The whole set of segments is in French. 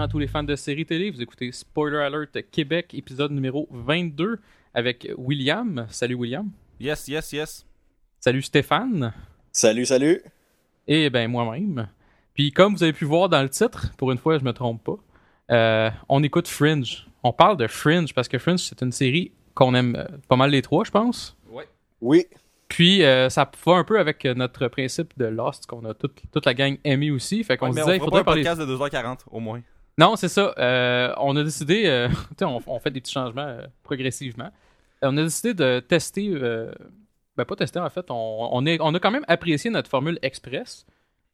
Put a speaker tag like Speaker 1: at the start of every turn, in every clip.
Speaker 1: à tous les fans de séries télé. Vous écoutez Spoiler Alert Québec, épisode numéro 22 avec William. Salut William.
Speaker 2: Yes, yes, yes.
Speaker 1: Salut Stéphane.
Speaker 3: Salut, salut.
Speaker 1: Et ben moi-même. Puis comme vous avez pu voir dans le titre, pour une fois je me trompe pas, euh, on écoute Fringe. On parle de Fringe parce que Fringe c'est une série qu'on aime euh, pas mal les trois, je pense.
Speaker 2: Ouais.
Speaker 3: Oui.
Speaker 1: Puis euh, ça va un peu avec notre principe de Lost qu'on a toute, toute la gang aimé aussi. Fait qu'on
Speaker 2: Ouais,
Speaker 1: se disait,
Speaker 2: on
Speaker 1: il faudrait
Speaker 2: pas un
Speaker 1: parler.
Speaker 2: podcast de 2h40 au moins.
Speaker 1: Non, c'est ça. Euh, on a décidé, euh, on, on fait des petits changements euh, progressivement. On a décidé de tester, ben pas tester en fait, on, on, est, on a quand même apprécié notre formule express.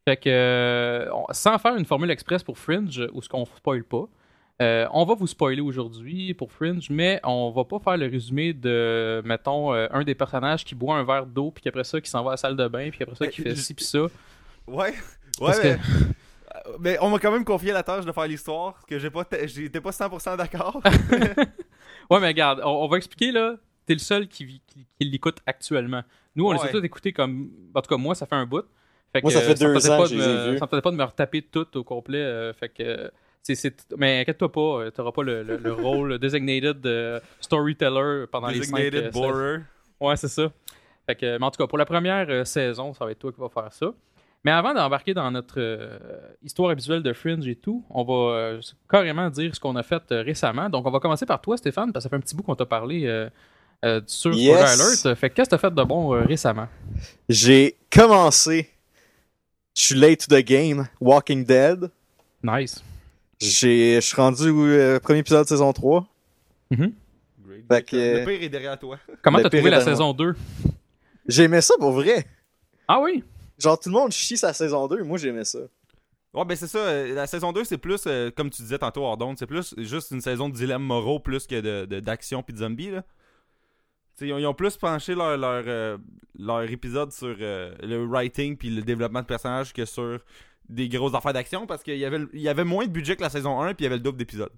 Speaker 1: Fait que, sans faire une formule express pour Fringe, où ce qu'on spoil pas, on va vous spoiler aujourd'hui pour Fringe, mais on va pas faire le résumé de, mettons, un des personnages qui boit un verre d'eau, puis qu'après ça, qui s'en va à la salle de bain, puis après ça,
Speaker 2: Mais
Speaker 1: qui fait ci puis ça.
Speaker 2: Ouais. Ouais,
Speaker 1: Parce
Speaker 2: mais... euh, mais on m'a quand même confié la tâche de faire l'histoire, que j'ai pas, j'étais pas 100% d'accord.
Speaker 1: Ouais, mais regarde, on, on va expliquer là. T'es le seul qui, vit- qui, qui l'écoute actuellement. Nous, on les a tous écoutés comme. En tout cas, moi, ça fait un bout. Fait
Speaker 3: Moi, ça fait
Speaker 1: me
Speaker 3: deux
Speaker 1: tentait
Speaker 3: ans
Speaker 1: pas
Speaker 3: que
Speaker 1: de
Speaker 3: je les ai
Speaker 1: me-
Speaker 3: vus.
Speaker 1: Ça me tentait pas de me retaper tout au complet. euh, fait que. euh, Mais inquiète-toi pas, euh, t'auras pas le, le- le rôle designated de storyteller pendant les cinq
Speaker 2: Designated
Speaker 1: euh,
Speaker 2: borer.
Speaker 1: Ouais, c'est ça. Fait que, mais en tout cas, pour la première euh, saison, ça va être toi qui vas faire ça. Mais avant d'embarquer dans notre euh, histoire visuelle de Fringe et tout, on va euh, carrément dire ce qu'on a fait euh, récemment. Donc, on va commencer par toi, Stéphane, parce que ça fait un petit bout qu'on t'a parlé euh, euh, sur
Speaker 3: Yes.
Speaker 1: Alert. Fait que qu'est-ce que t'as fait de bon euh, récemment?
Speaker 3: J'ai commencé. Je suis late to the game. Walking Dead.
Speaker 1: Nice.
Speaker 3: J'ai, je suis rendu au euh, premier épisode de saison 3.
Speaker 2: Great.
Speaker 3: Fait que-
Speaker 2: Le pire est derrière toi.
Speaker 1: Comment t'as trouvé la
Speaker 3: moi.
Speaker 1: saison 2?
Speaker 3: J'aimais ça pour vrai.
Speaker 1: Ah oui?
Speaker 3: Genre, tout le monde chie sa saison 2. Moi, j'aimais ça.
Speaker 2: Ouais, ben c'est ça. euh, La saison 2, c'est plus, euh, comme tu disais tantôt, Hordon, c'est plus juste une saison de dilemme moraux plus que de, de- d'action puis de zombies, là. T'sais, ils, ont, ils ont plus penché leur, leur, euh, leur épisode sur euh, le writing puis le développement de personnages que sur des grosses affaires d'action parce qu'il y avait, il y avait moins de budget que la saison 1 puis il y avait le double d'épisodes.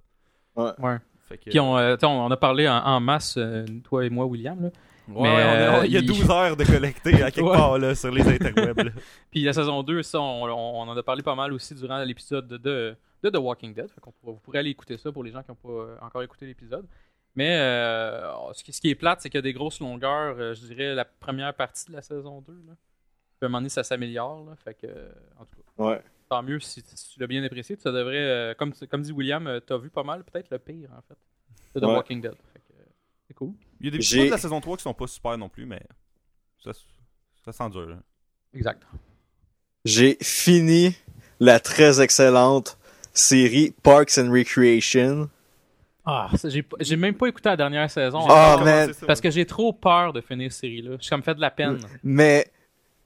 Speaker 1: Ouais.
Speaker 2: Fait que,
Speaker 1: Puis on, euh, on a parlé en, en masse, euh, toi et moi, William. Là.
Speaker 2: Ouais,
Speaker 1: Mais,
Speaker 2: ouais, on a-
Speaker 1: euh,
Speaker 2: il y a
Speaker 1: il-
Speaker 2: 12 heures de collecter à quelque
Speaker 1: Ouais.
Speaker 2: part là, sur les interwebs. là.
Speaker 1: Puis la saison 2, ça, on, en a parlé pas mal aussi durant l'épisode de, de, de The Walking Dead. Fait pourra- vous pourrez aller écouter ça pour les gens qui n'ont pas euh, encore écouté l'épisode. Mais euh, ce, qui, ce qui est plate, c'est qu'il y a des grosses longueurs, euh, je dirais, la première partie de la saison 2. Là. Puis à un moment donné, ça s'améliore. là. Fait que, euh, en tout cas,
Speaker 3: Ouais.
Speaker 1: tant mieux si, si tu l'as bien apprécié. Tu devrais, euh, comme, comme dit William, tu as vu pas mal, peut-être le pire, en fait, de The
Speaker 3: Ouais.
Speaker 1: Walking Dead. Euh, c'est cool.
Speaker 2: Il y a des petits de la saison 3 qui sont pas super non plus, mais ça, ça sent dur. là.
Speaker 1: Exact.
Speaker 3: J'ai fini la très excellente série Parks and Recreation.
Speaker 1: Ah, j'ai même pas écouté la dernière saison.
Speaker 3: Ah,
Speaker 2: commencé
Speaker 3: man.
Speaker 2: ça,
Speaker 1: Parce que j'ai trop peur de finir cette série-là. Ça me fait de la peine.
Speaker 3: Mais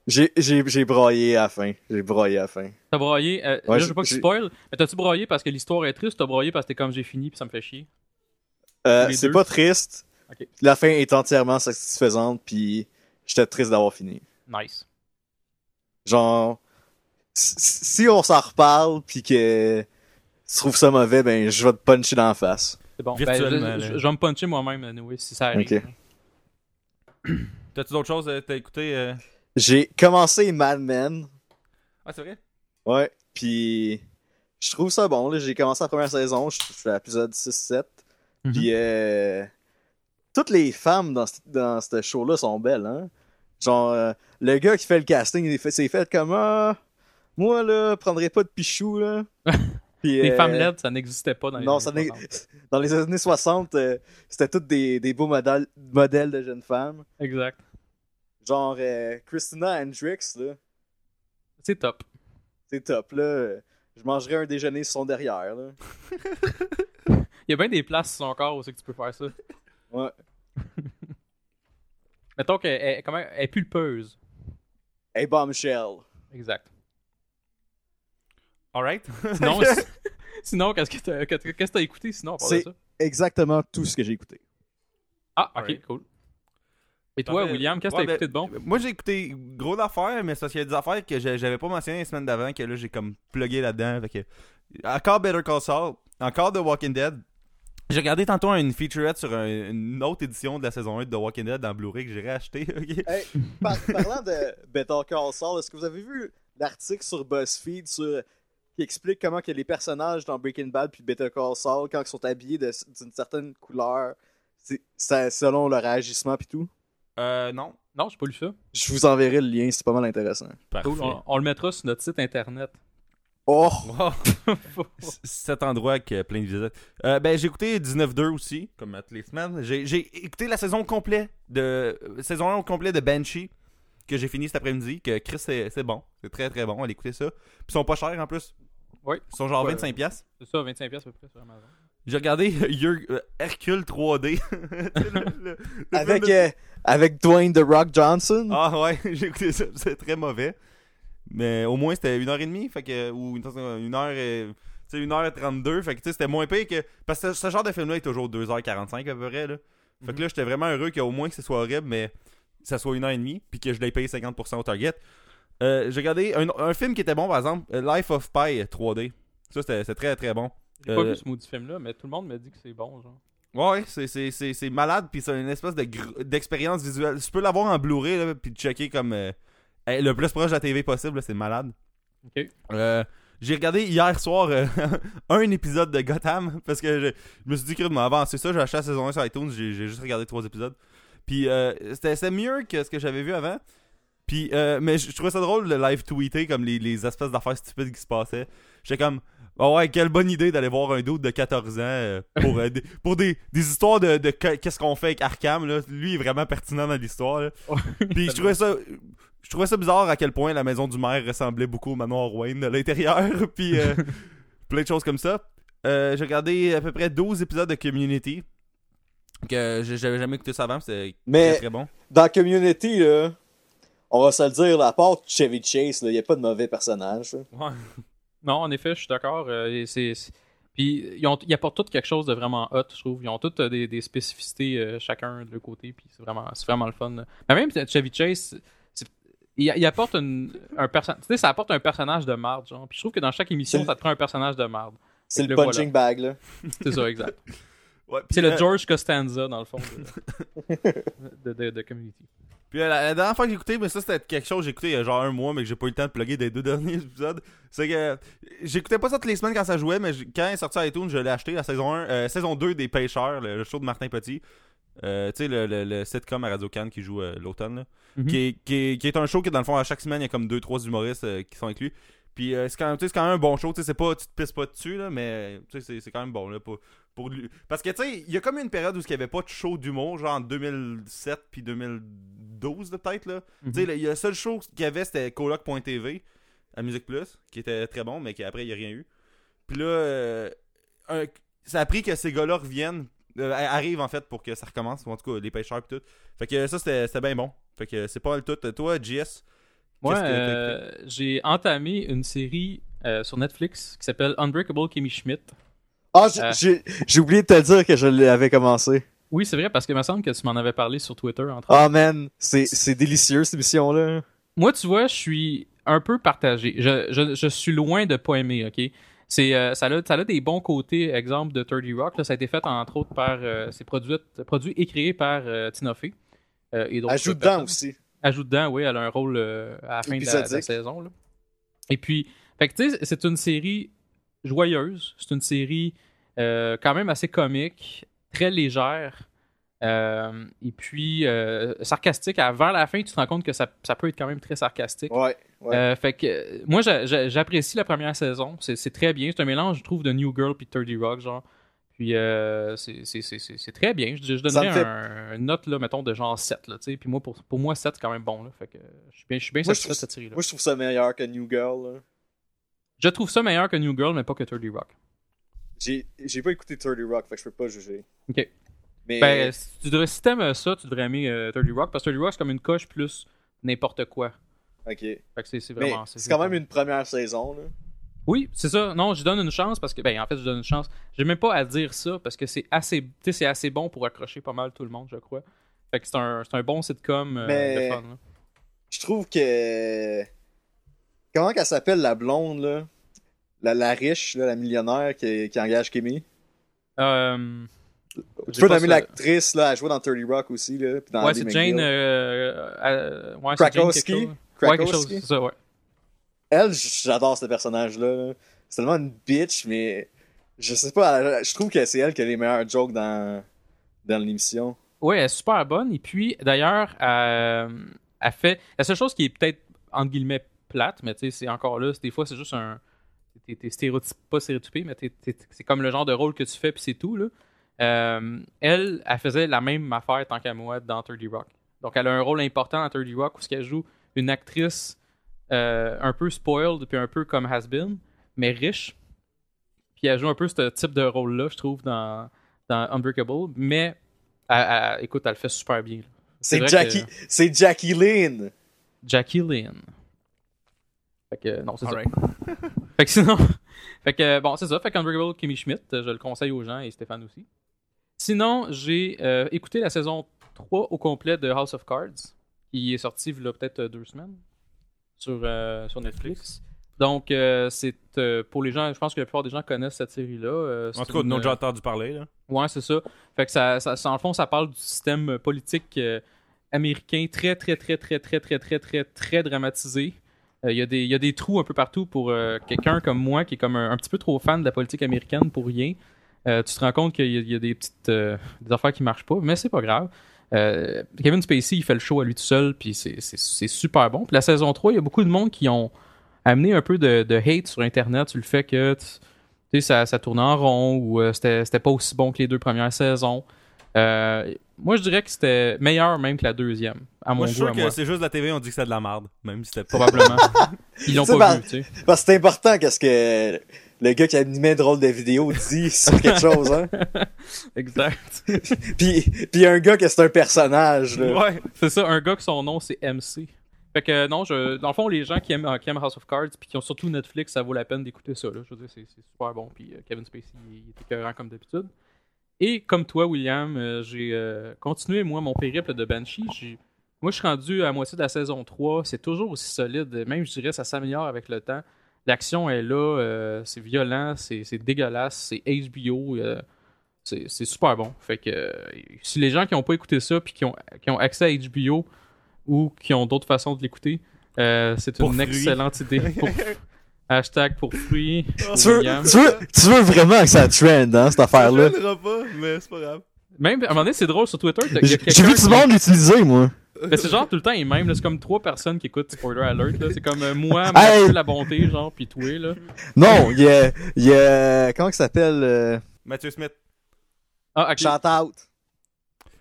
Speaker 3: j'ai, j'ai, j'ai broyé à la fin. J'ai broyé à la fin.
Speaker 1: T'as broyé. euh,
Speaker 3: Ouais,
Speaker 1: là, je veux pas que tu spoil, mais t'as-tu broyé parce que l'histoire est triste ou t'as broyé parce que t'es comme j'ai fini puis ça me fait chier?
Speaker 3: Euh, c'est pas triste. La fin est entièrement satisfaisante, puis j'étais triste d'avoir fini.
Speaker 1: Nice.
Speaker 3: Genre, si- on s'en reparle, puis que tu trouves ça mauvais, ben je vais te puncher dans la face.
Speaker 1: C'est bon.
Speaker 2: Virtuellement,
Speaker 1: Ben, je, je-
Speaker 2: là.
Speaker 1: je vais me puncher moi-même, anyway, si ça arrive.
Speaker 3: Ok.
Speaker 2: T'as-tu d'autres choses à t'as écouté euh?
Speaker 3: J'ai commencé Mad Men,
Speaker 2: Ah, c'est vrai?
Speaker 3: ouais, puis je trouve ça bon. là. J'ai commencé la première saison, je suis à l'épisode 6-7,
Speaker 1: Mhm.
Speaker 3: puis euh, toutes les femmes dans, ce- dans ce show-là sont belles, hein. Genre, euh, le gars qui fait le casting, il fait- s'est fait comme ah, moi là, prendrais pas de pichou là. Puis,
Speaker 1: Les
Speaker 3: euh,
Speaker 1: femmes laides, ça n'existait pas dans les
Speaker 3: Non,
Speaker 1: années
Speaker 3: ça n'est-
Speaker 1: 60.
Speaker 3: Dans les années 60, euh, c'était toutes des, des beaux modèles, modèles de jeunes femmes.
Speaker 1: Exact.
Speaker 3: Genre Christina Hendricks, là.
Speaker 1: C'est top.
Speaker 3: C'est top, là. Je mangerais un déjeuner sur son derrière, là.
Speaker 1: Il y a bien des places sur son corps où c'est que tu peux faire ça.
Speaker 3: Ouais.
Speaker 1: Mettons qu'elle elle- comment, elle est pulpeuse.
Speaker 3: Hey, bombshell.
Speaker 1: Exact.
Speaker 2: Alright.
Speaker 1: Sinon, si- sinon qu'est-ce que t'as qu'est-ce que t'as écouté sinon à part de
Speaker 3: C'est-
Speaker 1: ça?
Speaker 3: Exactement tout ce que j'ai écouté.
Speaker 1: Ah, ok,
Speaker 2: Alright.
Speaker 1: cool. Et toi. William, qu'est-ce que
Speaker 2: Ouais,
Speaker 1: t'as écouté de
Speaker 2: ben,
Speaker 1: bon?
Speaker 2: Moi, j'ai écouté gros d'affaires, mais c'est parce qu'il y a des affaires que j'ai- j'avais pas mentionné les semaines d'avant, que là, j'ai comme plugué là-dedans. Fait que... Encore Better Call Saul, encore The Walking Dead. J'ai regardé tantôt une featurette sur un- une autre édition de la saison 1 de The Walking Dead dans Blu-ray que j'ai réacheté. ok?
Speaker 3: Hey, par- parlant de Better Call Saul, est-ce que vous avez vu l'article sur BuzzFeed sur qui explique comment que les personnages dans Breaking Bad puis Better Call Saul, quand ils sont habillés d'une certaine couleur, c'est selon leur agissement puis tout?
Speaker 2: Euh, non.
Speaker 1: Non, j'ai pas lu ça.
Speaker 3: Je vous enverrai le lien, c'est pas mal intéressant.
Speaker 2: Parfait.
Speaker 1: Cool, On, on le mettra sur notre site internet.
Speaker 3: Oh!
Speaker 2: Wow. C- Cet endroit avec euh, plein de visites. Euh, ben, j'ai écouté 19-2 aussi, comme toutes les semaines. J'ai écouté la saison complète de. euh, saison 1 au complet de Banshee, que j'ai fini cet après-midi. Que Chris, c'est c'est bon. C'est très très bon. Allez écouter ça. Puis ils sont pas chers en plus.
Speaker 1: Oui.
Speaker 2: Ils sont genre
Speaker 1: Ouais.
Speaker 2: 25$. piastres.
Speaker 1: C'est ça, 25$ piastres à peu près sur Amazon.
Speaker 2: J'ai regardé Yer- euh, Hercule 3D. Tu sais, le- le- le
Speaker 3: Avec,
Speaker 2: de-
Speaker 3: euh, avec Dwayne The Rock Johnson.
Speaker 2: Ah ouais, j'ai écouté ça, c'est très mauvais. Mais au moins c'était une heure et demie, fait que ou une, une heure et tu sais une heure et 32, fait que tu sais c'était moins payé que parce que ce genre de film là est toujours 2h45 à peu près là. Fait que là j'étais vraiment heureux qu'au moins que ce soit horrible mais ça soit une heure et demie puis que je l'ai payé 50% au Target. Euh, j'ai regardé un, un film qui était bon par exemple, euh, Life of Pi 3D. Ça c'était très très bon.
Speaker 1: J'ai pas
Speaker 2: Euh,
Speaker 1: vu ce maudit film-là, mais tout le monde me dit que c'est bon, genre.
Speaker 2: Ouais, c'est, c'est, c'est, c'est malade, puis c'est une espèce de gr- d'expérience visuelle. Tu peux l'avoir en Blu-ray, là, puis checker comme euh, le plus proche de la TV possible, c'est malade. Euh, j'ai regardé hier soir euh, un épisode de Gotham, parce que je, je me suis dit que de m'avancer ça, j'ai acheté la saison 1 sur iTunes, j'ai, juste regardé trois épisodes. Puis euh, c'était, c'était mieux que ce que j'avais vu avant. Puis, euh, mais je je trouvais ça drôle de live tweeter comme les, les espèces d'affaires stupides qui se passaient. J'étais comme, oh ouais, quelle bonne idée d'aller voir un doute de 14 ans pour, euh, des, pour des, des histoires de, de que- qu'est-ce qu'on fait avec Arkham. Là. Lui est vraiment pertinent dans l'histoire. Puis je trouvais ça. Je trouvais ça bizarre à quel point la maison du maire ressemblait beaucoup au manoir Wayne de l'intérieur. Puis euh, plein de choses comme ça. Euh, j'ai regardé à peu près 12 épisodes de Community. Que j'avais jamais écouté ça avant. C'était
Speaker 3: Mais-
Speaker 2: très, très bon.
Speaker 3: Dans Community, là, on va se le dire, à part Chevy Chase, il n'y a pas de mauvais personnage.
Speaker 1: Non, en effet, je suis d'accord. euh, Puis ils, ont... ils apportent tous quelque chose de vraiment hot, je trouve. Ils ont toutes euh, des, des spécificités euh, chacun de leur côté, puis c'est vraiment, c'est vraiment le fun. là. Mais même Chevy Chase, il, il apporte une- un personnage. Tu sais, ça apporte un personnage de marde, genre. Puis je trouve que dans chaque émission, ça te prend un personnage de marde.
Speaker 3: C'est le punching bag, là.
Speaker 1: C'est ça, exact.
Speaker 2: Ouais,
Speaker 1: C'est le George Costanza, dans le fond, de, de, de- de Community.
Speaker 2: Puis la, la dernière fois que j'ai écouté, mais ça c'était quelque chose que j'ai écouté il y a genre un mois, mais que j'ai pas eu le temps de plugger des deux derniers épisodes. C'est que j'écoutais pas ça toutes les semaines quand ça jouait, mais quand il est sorti à iTunes, je l'ai acheté la saison 1, euh, saison 2 des Pêcheurs, le, le show de Martin Petit. Euh, tu sais, le, le, le sitcom à Radio Cannes qui joue euh, l'automne. là.
Speaker 1: Mhm.
Speaker 2: qui, est, qui, est, qui est un show que dans le fond, à chaque semaine, il y a comme 2-3 humoristes euh, qui sont inclus. Puis c'est quand, quand même un bon show, tu sais, pas, tu te pisses pas dessus, là, mais tu sais, c'est, quand même bon. Là, pour, pour lui. Parce que tu sais, il y a comme une période où il n'y avait pas de show d'humour, genre en 2007 puis 2012 là, peut-être. Là.
Speaker 1: Mhm.
Speaker 2: Tu sais, le- il y a le seul show qu'il y avait, c'était coloc.tv à Musique Plus, qui était très bon, mais qu'après, il n'y a rien eu. Puis là, un- ça a pris que ces gars-là reviennent, euh, arrivent en fait pour que ça recommence, ou en tout cas, les pêcheurs et tout. Fait que ça, c'était, bien bon. Fait que c'est pas le tout. Toi, JS,
Speaker 1: Moi,
Speaker 2: Qu'est-ce que t'as
Speaker 1: euh, j'ai entamé une série euh, sur Netflix qui s'appelle Unbreakable Kimmy Schmidt.
Speaker 3: Ah, j'ai-
Speaker 1: Euh.
Speaker 3: oublié de te dire que je l'avais commencé.
Speaker 1: Oui, c'est vrai, parce qu'il me semble que tu m'en avais parlé sur Twitter, entre
Speaker 3: Ah, man, c'est c'est délicieux, cette émission-là.
Speaker 1: Moi, tu vois, je suis un peu partagé. Je, je, je suis loin de pas aimer, ok? C'est, euh, ça, a, ça a des bons côtés, exemple de 30 Rock. Là, ça a été fait, entre autres, par. euh, c'est produit, produit et créé par euh, Tina Fey. Et
Speaker 3: Ajoute dedans aussi.
Speaker 1: Ajoute dedans, oui, elle a un rôle à la fin de la, de la
Speaker 3: Épisodique.
Speaker 1: saison. Là. Et puis, fait que, tu sais, c'est une série joyeuse. C'est une série quand même assez comique, très légère. euh, et puis, euh, sarcastique. Vers la fin, tu te rends compte que ça, ça peut être quand même très sarcastique.
Speaker 3: Ouais, ouais.
Speaker 1: Euh, fait que euh, moi j'a- j'a- j'apprécie la première saison, c'est très bien, c'est un mélange je trouve de New Girl puis 30 Rock genre. Puis euh, c'est- très bien, je, je donnerais
Speaker 3: fait-
Speaker 1: un, une note là mettons de genre 7 là. Puis moi pour, pour moi 7 c'est quand même bon là, fait que je suis bien je suis bien
Speaker 3: Moi, je
Speaker 1: satisfait de cette série là.
Speaker 3: Moi, je trouve ça meilleur que New Girl. là.
Speaker 1: Je trouve ça meilleur que New Girl mais pas que 30 Rock.
Speaker 3: J'ai j'ai pas écouté 30 Rock, fait que je peux pas juger.
Speaker 1: OK.
Speaker 3: Mais
Speaker 1: Ben si tu devrais si t'aimes ça, tu devrais aimer euh, 30 Rock parce que 30 Rock c'est comme une coche plus n'importe quoi.
Speaker 3: Ok.
Speaker 1: Fait que c'est vraiment
Speaker 3: c'est quand même une première saison. Là.
Speaker 1: Oui, c'est ça. Non, je donne une chance parce que, ben, en fait, je donne une chance. J'ai même pas à dire ça parce que c'est assez, tu sais, c'est assez bon pour accrocher pas mal tout le monde, je crois. Fait que c'est un, c'est un bon sitcom euh,
Speaker 3: Mais-
Speaker 1: de fun. là.
Speaker 3: Je trouve que. Comment qu'elle s'appelle la blonde, là? La, la riche, là, la millionnaire qui, qui engage Kimmy?
Speaker 1: Euh,
Speaker 3: Tu peux nommer l'actrice, là, elle jouait dans 30 Rock aussi, là. Puis dans
Speaker 1: Ouais, c'est Jane. Euh, euh, ouais, c'est Jane
Speaker 3: Krakowski?
Speaker 1: Quelque chose. Ouais, quelque chose,
Speaker 3: Krakowski.
Speaker 1: c'est ça, ouais.
Speaker 3: Elle, j'adore ce personnage-là. là. c'est tellement une bitch, mais je sais pas, je trouve que c'est elle qui a les meilleurs jokes dans, dans l'émission.
Speaker 1: Ouais, elle est super bonne. Et puis, d'ailleurs, elle, elle fait. La seule chose qui est peut-être, entre guillemets, plate, mais tu sais, c'est encore là, c'est- des fois, c'est juste un. T'es, stéréotype, pas stéréotypé, mais c'est comme le genre de rôle que tu fais, puis c'est tout, là. Euh, elle, elle faisait la même affaire tant qu'à moi dans 30 Rock. Donc, elle a un rôle important dans 30 Rock où ce qu'elle joue une actrice euh, un peu spoiled, puis un peu comme has-been, mais riche. Puis elle joue un peu ce type de rôle-là, je trouve, dans, dans Unbreakable. Mais, elle- elle- écoute, elle le fait super bien.
Speaker 3: C'est Jackie, c'est Jackie Lynn.
Speaker 1: Jackie Lynn. Fait que, non, c'est ça. Fait que sinon, fait que bon, c'est ça. Fait qu'Unbreakable Kimmy Schmidt, je le conseille aux gens et Stéphane aussi. Sinon, j'ai euh, écouté la saison 3 au complet de House of Cards, qui est sorti il y a peut-être euh, deux semaines sur, euh, sur Netflix. Donc, euh, c'est euh, pour les gens, je pense que la plupart des gens connaissent cette série-là.
Speaker 2: En tout cas, nous,
Speaker 1: euh,
Speaker 2: déjà entendu parler, là.
Speaker 1: Ouais, c'est ça. Fait que ça, ça, en fond, ça parle du système politique américain très, très, très, très, très, très, très, très, très dramatisé. Il y, a des- il y a des trous un peu partout pour quelqu'un comme moi qui est comme un, un petit peu trop fan de la politique américaine pour rien. Tu te rends compte qu'il y, a- il y a des petites des affaires qui marchent pas, mais c'est pas grave. Euh, Kevin Spacey, il fait le show à lui tout seul, puis c'est- super bon. Puis la saison 3, il y a beaucoup de monde qui ont amené un peu de, de hate sur Internet sur le fait que tu- tu sais, ça, ça tournait en rond ou euh, c'était pas aussi bon que les deux premières saisons. Euh, moi, je dirais que c'était meilleur même que la deuxième, à mon
Speaker 2: Moi, je suis
Speaker 1: goût,
Speaker 2: sûr
Speaker 1: à
Speaker 2: que
Speaker 1: moi.
Speaker 2: c'est juste la TV, on dit que c'est de la merde. Même si c'était pas.
Speaker 1: Probablement. Ils l'ont pas vu, tu sais.
Speaker 3: Parce que c'est important qu'est-ce que le gars qui animait drôle de vidéo dit sur quelque chose, hein.
Speaker 1: Exact.
Speaker 3: Puis, puis un gars que c'est un personnage, là.
Speaker 2: Ouais.
Speaker 1: C'est ça, un gars que son nom c'est MC. Fait que non, je, dans le fond, les gens qui aiment, qui aiment House of Cards puis qui ont surtout Netflix, ça vaut la peine d'écouter ça. Là. Je veux dire, c'est, super bon. Puis euh, Kevin Spacey, il est écœurant comme d'habitude. Et comme toi, William, euh, j'ai euh, continué, moi, mon périple de Banshee. J'ai- moi, je suis rendu à moitié de la saison 3. C'est toujours aussi solide. Même, je dirais, ça s'améliore avec le temps. L'action est là. euh, c'est violent. C'est, c'est dégueulasse. C'est HBO. euh, c'est, c'est super bon. Fait que euh, si les gens qui n'ont pas écouté ça puis qui ont, qui ont accès à HBO ou qui ont d'autres façons de l'écouter, euh, c'est
Speaker 2: Pour
Speaker 1: une
Speaker 2: fruits.
Speaker 1: excellente idée. Pour, hashtag pour fruits.
Speaker 3: Tu veux, tu, veux, tu veux vraiment que ça trend, hein, cette
Speaker 2: Ça
Speaker 3: affaire-là?
Speaker 2: gênera pas, mais c'est pas grave.
Speaker 1: Même, à un moment donné, c'est drôle sur Twitter.
Speaker 3: J'ai vu tout le monde l'utiliser, moi.
Speaker 1: Mais c'est genre tout le temps les mêmes. là. C'est comme trois personnes qui écoutent Spoiler Alert. là. C'est comme euh, moi,
Speaker 3: Hey!
Speaker 1: Mathieu La Bonté, genre, puis toi, là.
Speaker 3: Non, il y a, il y a, comment il s'appelle, euh,
Speaker 2: Mathieu Smith.
Speaker 1: Ah, ok.
Speaker 3: Shout Out.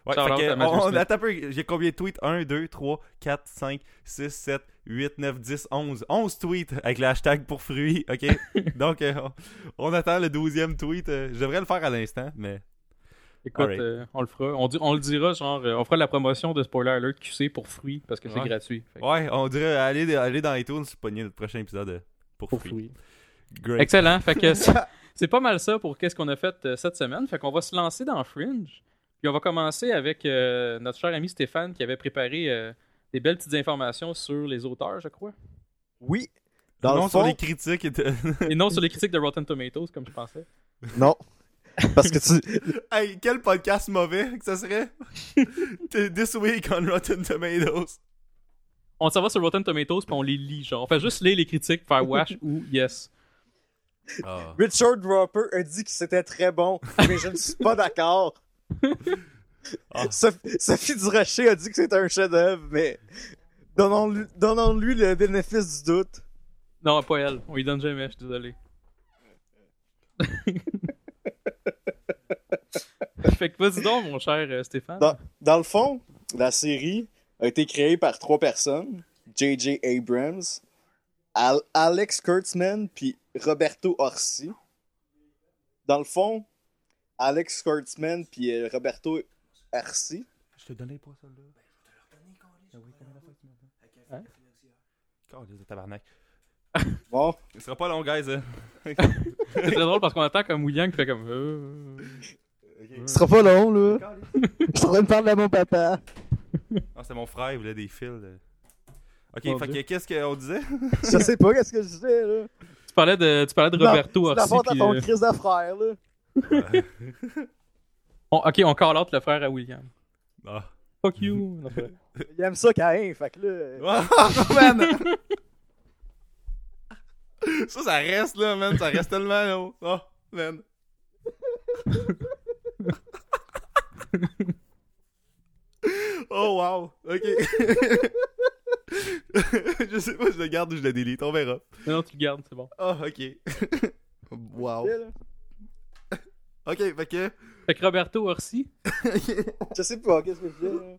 Speaker 2: Ouais,
Speaker 1: Shout out
Speaker 2: que, on,
Speaker 1: Smith.
Speaker 2: attends un peu, j'ai combien de tweets? 1, 2, 3, 4, 5, 6, 7, 8, 9, 10, 11. 11 tweets avec le hashtag pour fruits, ok? Donc, euh, on, on attend le 12e tweet. je devrais le faire à l'instant, mais.
Speaker 1: Écoute, euh, on le fera. On, le dira, genre, euh, on fera la promotion de Spoiler Alert QC pour fruits parce que c'est
Speaker 2: Ouais.
Speaker 1: gratuit. Fait
Speaker 2: Ouais, on dirait aller, aller dans iTunes, pogner le prochain épisode euh, pour,
Speaker 1: pour
Speaker 2: fruits. Great.
Speaker 1: Excellent. Fait que c'est- pas mal ça pour qu'est-ce qu'on a fait euh, cette semaine. Fait qu'on va se lancer dans Fringe. Puis on va commencer avec euh, notre cher ami Stéphane qui avait préparé euh, des belles petites informations sur les auteurs, je crois.
Speaker 3: Oui. Dans
Speaker 2: non
Speaker 3: le
Speaker 2: sur les critiques. et de-
Speaker 1: Et non sur les critiques de Rotten Tomatoes, comme je pensais.
Speaker 3: non. Parce que tu,
Speaker 2: hey, quel podcast mauvais que ça serait? This week on Rotten Tomatoes.
Speaker 1: On s'en va sur Rotten Tomatoes puis on les lit, genre. On fait juste lire les critiques, faire wash ou yes.
Speaker 2: Ah.
Speaker 3: Richard Dropper a dit que c'était très bon, mais je ne suis pas d'accord.
Speaker 2: Ah.
Speaker 3: Sophie, Sophie Durocher a dit que c'était un chef-d'œuvre, mais donnons-lui donnons-lui le bénéfice du doute.
Speaker 1: Non, pas elle. On lui donne jamais, je suis désolé. fait que vas-y donc, mon cher euh, Stéphane.
Speaker 3: Dans, dans le fond, la série a été créée par trois personnes J.J. Abrams, Al- Alex Kurtzman puis Roberto Orsi. Dans le fond, Alex Kurtzman puis euh, Roberto Orsi.
Speaker 2: Je te donnais pas ça là.
Speaker 1: Hein?
Speaker 2: De tabarnak.
Speaker 3: Bon,
Speaker 2: Ce sera pas long, guys. hein.
Speaker 1: C'est très drôle parce qu'on attend comme William qui fait comme. Euh,
Speaker 3: ce sera pas long là. Je suis en train de parler à mon papa.
Speaker 2: Ah, c'est mon frère, il voulait des fils. de- Ok,
Speaker 1: Mon
Speaker 2: fait
Speaker 1: Dieu.
Speaker 2: que qu'est-ce qu'on disait?
Speaker 3: Je sais pas qu'est-ce que je disais là.
Speaker 1: Tu parlais de, tu parlais de
Speaker 3: Non,
Speaker 1: Roberto
Speaker 3: C'est la
Speaker 1: Orsi.
Speaker 3: faute à
Speaker 1: puis,
Speaker 3: ton
Speaker 1: euh,
Speaker 3: crise de frère là.
Speaker 1: on- ok, on call out le frère à William.
Speaker 2: Ah.
Speaker 1: Fuck you. Non.
Speaker 3: Il aime ça Caïn, fait que là.
Speaker 2: Oh, man! Ça, ça reste là, man. Ça reste tellement là. Oh, man. Oh, wow. Ok. je sais pas, je le garde ou je le délite. On verra.
Speaker 1: Non, tu le gardes, c'est bon.
Speaker 2: Oh, ok. wow. Ok, fait que.
Speaker 1: Fait que Roberto Orsi.
Speaker 3: Je sais pas, qu'est-ce que je dis là?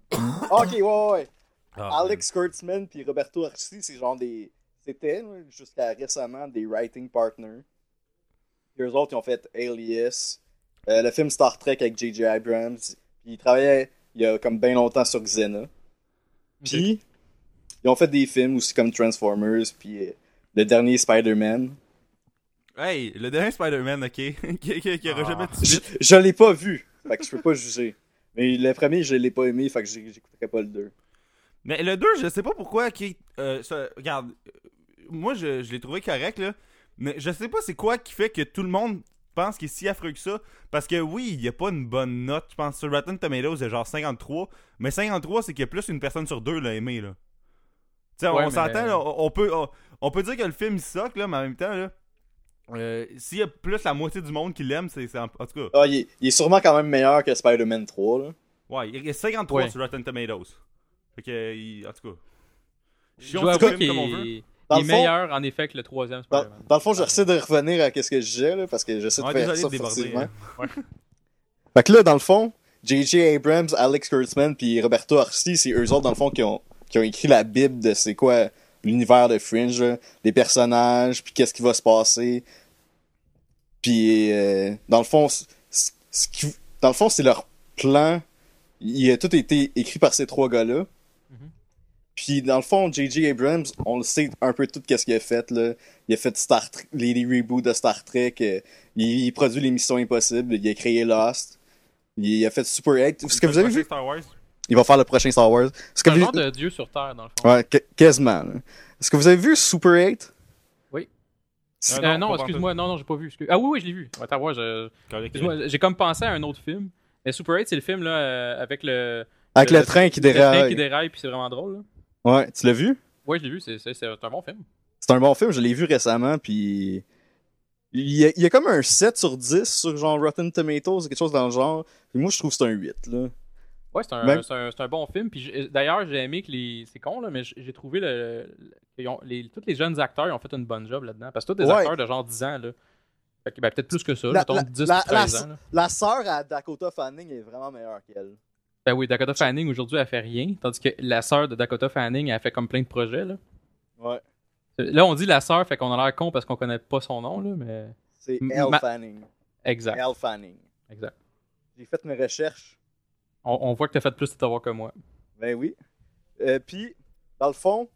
Speaker 3: Ok, ouais, ouais, ouais.
Speaker 2: Ah,
Speaker 3: Alex Kurtzman puis Roberto Arci, c'est genre des. C'était, jusqu'à récemment, des writing partners. Puis eux autres, ils ont fait Alias, euh, le film Star Trek avec J.J. Abrams. Puis ils travaillaient il y a comme bien longtemps sur Xena. Puis, ils ont fait des films aussi comme Transformers, puis euh, le dernier Spider-Man.
Speaker 2: Hey, le dernier Spider-Man, ok. qui qui- qui aura
Speaker 1: Ah.
Speaker 2: jamais
Speaker 3: Je, je l'ai pas vu, fait que je peux pas juger. Mais le premier, je l'ai pas aimé, fait que j'écouterai pas le 2.
Speaker 2: Mais le 2, je sais pas pourquoi. Qui, euh, ça- regarde, moi je, je l'ai trouvé correct, là. Mais je sais pas c'est quoi qui fait que tout le monde pense qu'il est si affreux que ça? Parce que oui, il y a pas une bonne note. Je pense sur Rotten Tomatoes, c'est genre 53. Mais 53, c'est qu'il y a plus une personne sur deux l'a aimé, là.
Speaker 1: Ouais,
Speaker 2: on s'entend, là, on, on peut, on, on peut dire que le film il soque, là, mais en même temps, là. euh, S'il y a plus la moitié du monde qui l'aime, c'est c'est en, en tout cas.
Speaker 3: Ah, il est, il est sûrement quand même meilleur que Spider-Man 3, là.
Speaker 2: Ouais, il y a 53
Speaker 1: Ouais.
Speaker 2: sur Rotten Tomatoes. Fait que, il- en tout cas.
Speaker 1: Je dois avouer qu'il
Speaker 3: Dans
Speaker 1: il est
Speaker 3: le fond-
Speaker 1: meilleur, en effet, que le troisième
Speaker 3: Dans, le fond, j'essaie de revenir à ce que je disais, là, parce que j'essaie de
Speaker 2: Ouais,
Speaker 3: faire ça furtivement.
Speaker 2: hein.
Speaker 3: Fait que là, dans le fond, J.J. Abrams, Alex Kurtzman puis Roberto Orsi, c'est eux autres, dans le fond, qui ont, qui ont écrit la bible de c'est quoi l'univers de Fringe, là, les personnages, puis qu'est-ce qui va se passer. Puis, euh, dans le fond, dans le fond, c'est leur plan. Il a tout été écrit par ces trois gars-là. Puis, dans le fond, J.J. Abrams, on le sait un peu tout qu'est-ce qu'il a fait, là. Il a fait Star Trek, les, les reboots de Star Trek. euh, il, il produit les Missions Impossibles. Il a créé Lost. Il a fait Super 8. Ce que vous avez vu,
Speaker 2: Star Wars.
Speaker 3: il va faire le prochain Star Wars. Ce que
Speaker 1: C'est un
Speaker 3: vous...
Speaker 1: de dieu sur Terre, dans le fond.
Speaker 3: Ouais, qu- quasiment. Est-ce que vous avez vu Super 8?
Speaker 1: Oui.
Speaker 2: Euh,
Speaker 1: Euh,
Speaker 2: non,
Speaker 1: non, excuse-moi, non, non, j'ai pas vu. excuse- Ah oui, oui, je l'ai vu. Attends, ouais, je... J'ai comme pensé à un autre film. Mais Super 8, c'est le film là, euh, avec le.
Speaker 3: Avec le, train qui
Speaker 1: le train
Speaker 3: déraille.
Speaker 1: qui déraille, puis c'est vraiment drôle. Là.
Speaker 3: Ouais, tu l'as vu?
Speaker 1: Ouais, je l'ai vu, c'est, un bon film.
Speaker 3: C'est un bon film, je l'ai vu récemment, puis... Il y, a, il y a comme un 7 sur 10 sur genre Rotten Tomatoes, quelque chose dans le genre. Puis moi, je trouve que c'est un 8, là.
Speaker 1: Ouais, c'est un,
Speaker 3: Même-
Speaker 1: un, un bon film. Puis d'ailleurs, j'ai aimé que les. C'est con, là, mais j'ai trouvé le. le- qu'ils ont- les, tous les jeunes acteurs ils ont fait une bonne job là-dedans. Parce que tous des
Speaker 3: Ouais.
Speaker 1: acteurs de genre 10 ans, là. Ben, peut-être plus que ça,
Speaker 3: La-
Speaker 1: mettons
Speaker 3: la-
Speaker 1: 10
Speaker 3: la-
Speaker 1: ou 13
Speaker 3: la-
Speaker 1: ans. là.
Speaker 3: La sœur à Dakota Fanning est vraiment meilleure qu'elle.
Speaker 1: Ben oui, Dakota Fanning aujourd'hui, elle fait rien. Tandis que la sœur de Dakota Fanning, elle fait comme plein de projets, là.
Speaker 3: Ouais.
Speaker 1: Là, on dit la sœur, fait qu'on a l'air con parce qu'on connaît pas son nom, là, mais.
Speaker 3: C'est Elle
Speaker 1: ma-
Speaker 3: Fanning.
Speaker 1: Exact.
Speaker 3: Elle Fanning.
Speaker 1: Exact.
Speaker 3: J'ai fait mes recherches.
Speaker 1: On, on voit que t'as fait plus de devoirs que moi.
Speaker 3: Ben oui. Euh, Puis, dans le fond,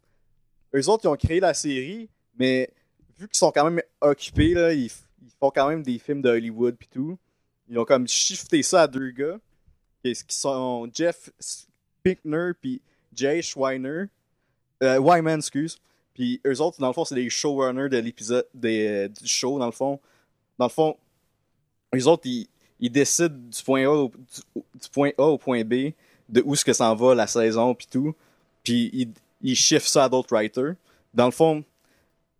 Speaker 3: eux autres, ils ont créé la série, mais vu qu'ils sont quand même occupés, là, ils, ils font quand même des films de Hollywood puis tout. Ils ont comme shifté ça à deux gars, qui sont Jeff Pinkner puis Jay Schweiner. Euh, Wyman, excuse. Puis eux autres, dans le fond, c'est les showrunners de l'épisode des- du show, dans le fond. Dans le fond, eux autres, ils, ils décident du point A au, du, point A au point B de où est-ce que s'en va la saison puis tout. Puis ils, ils shiftent ça à d'autres writers. Dans le fond,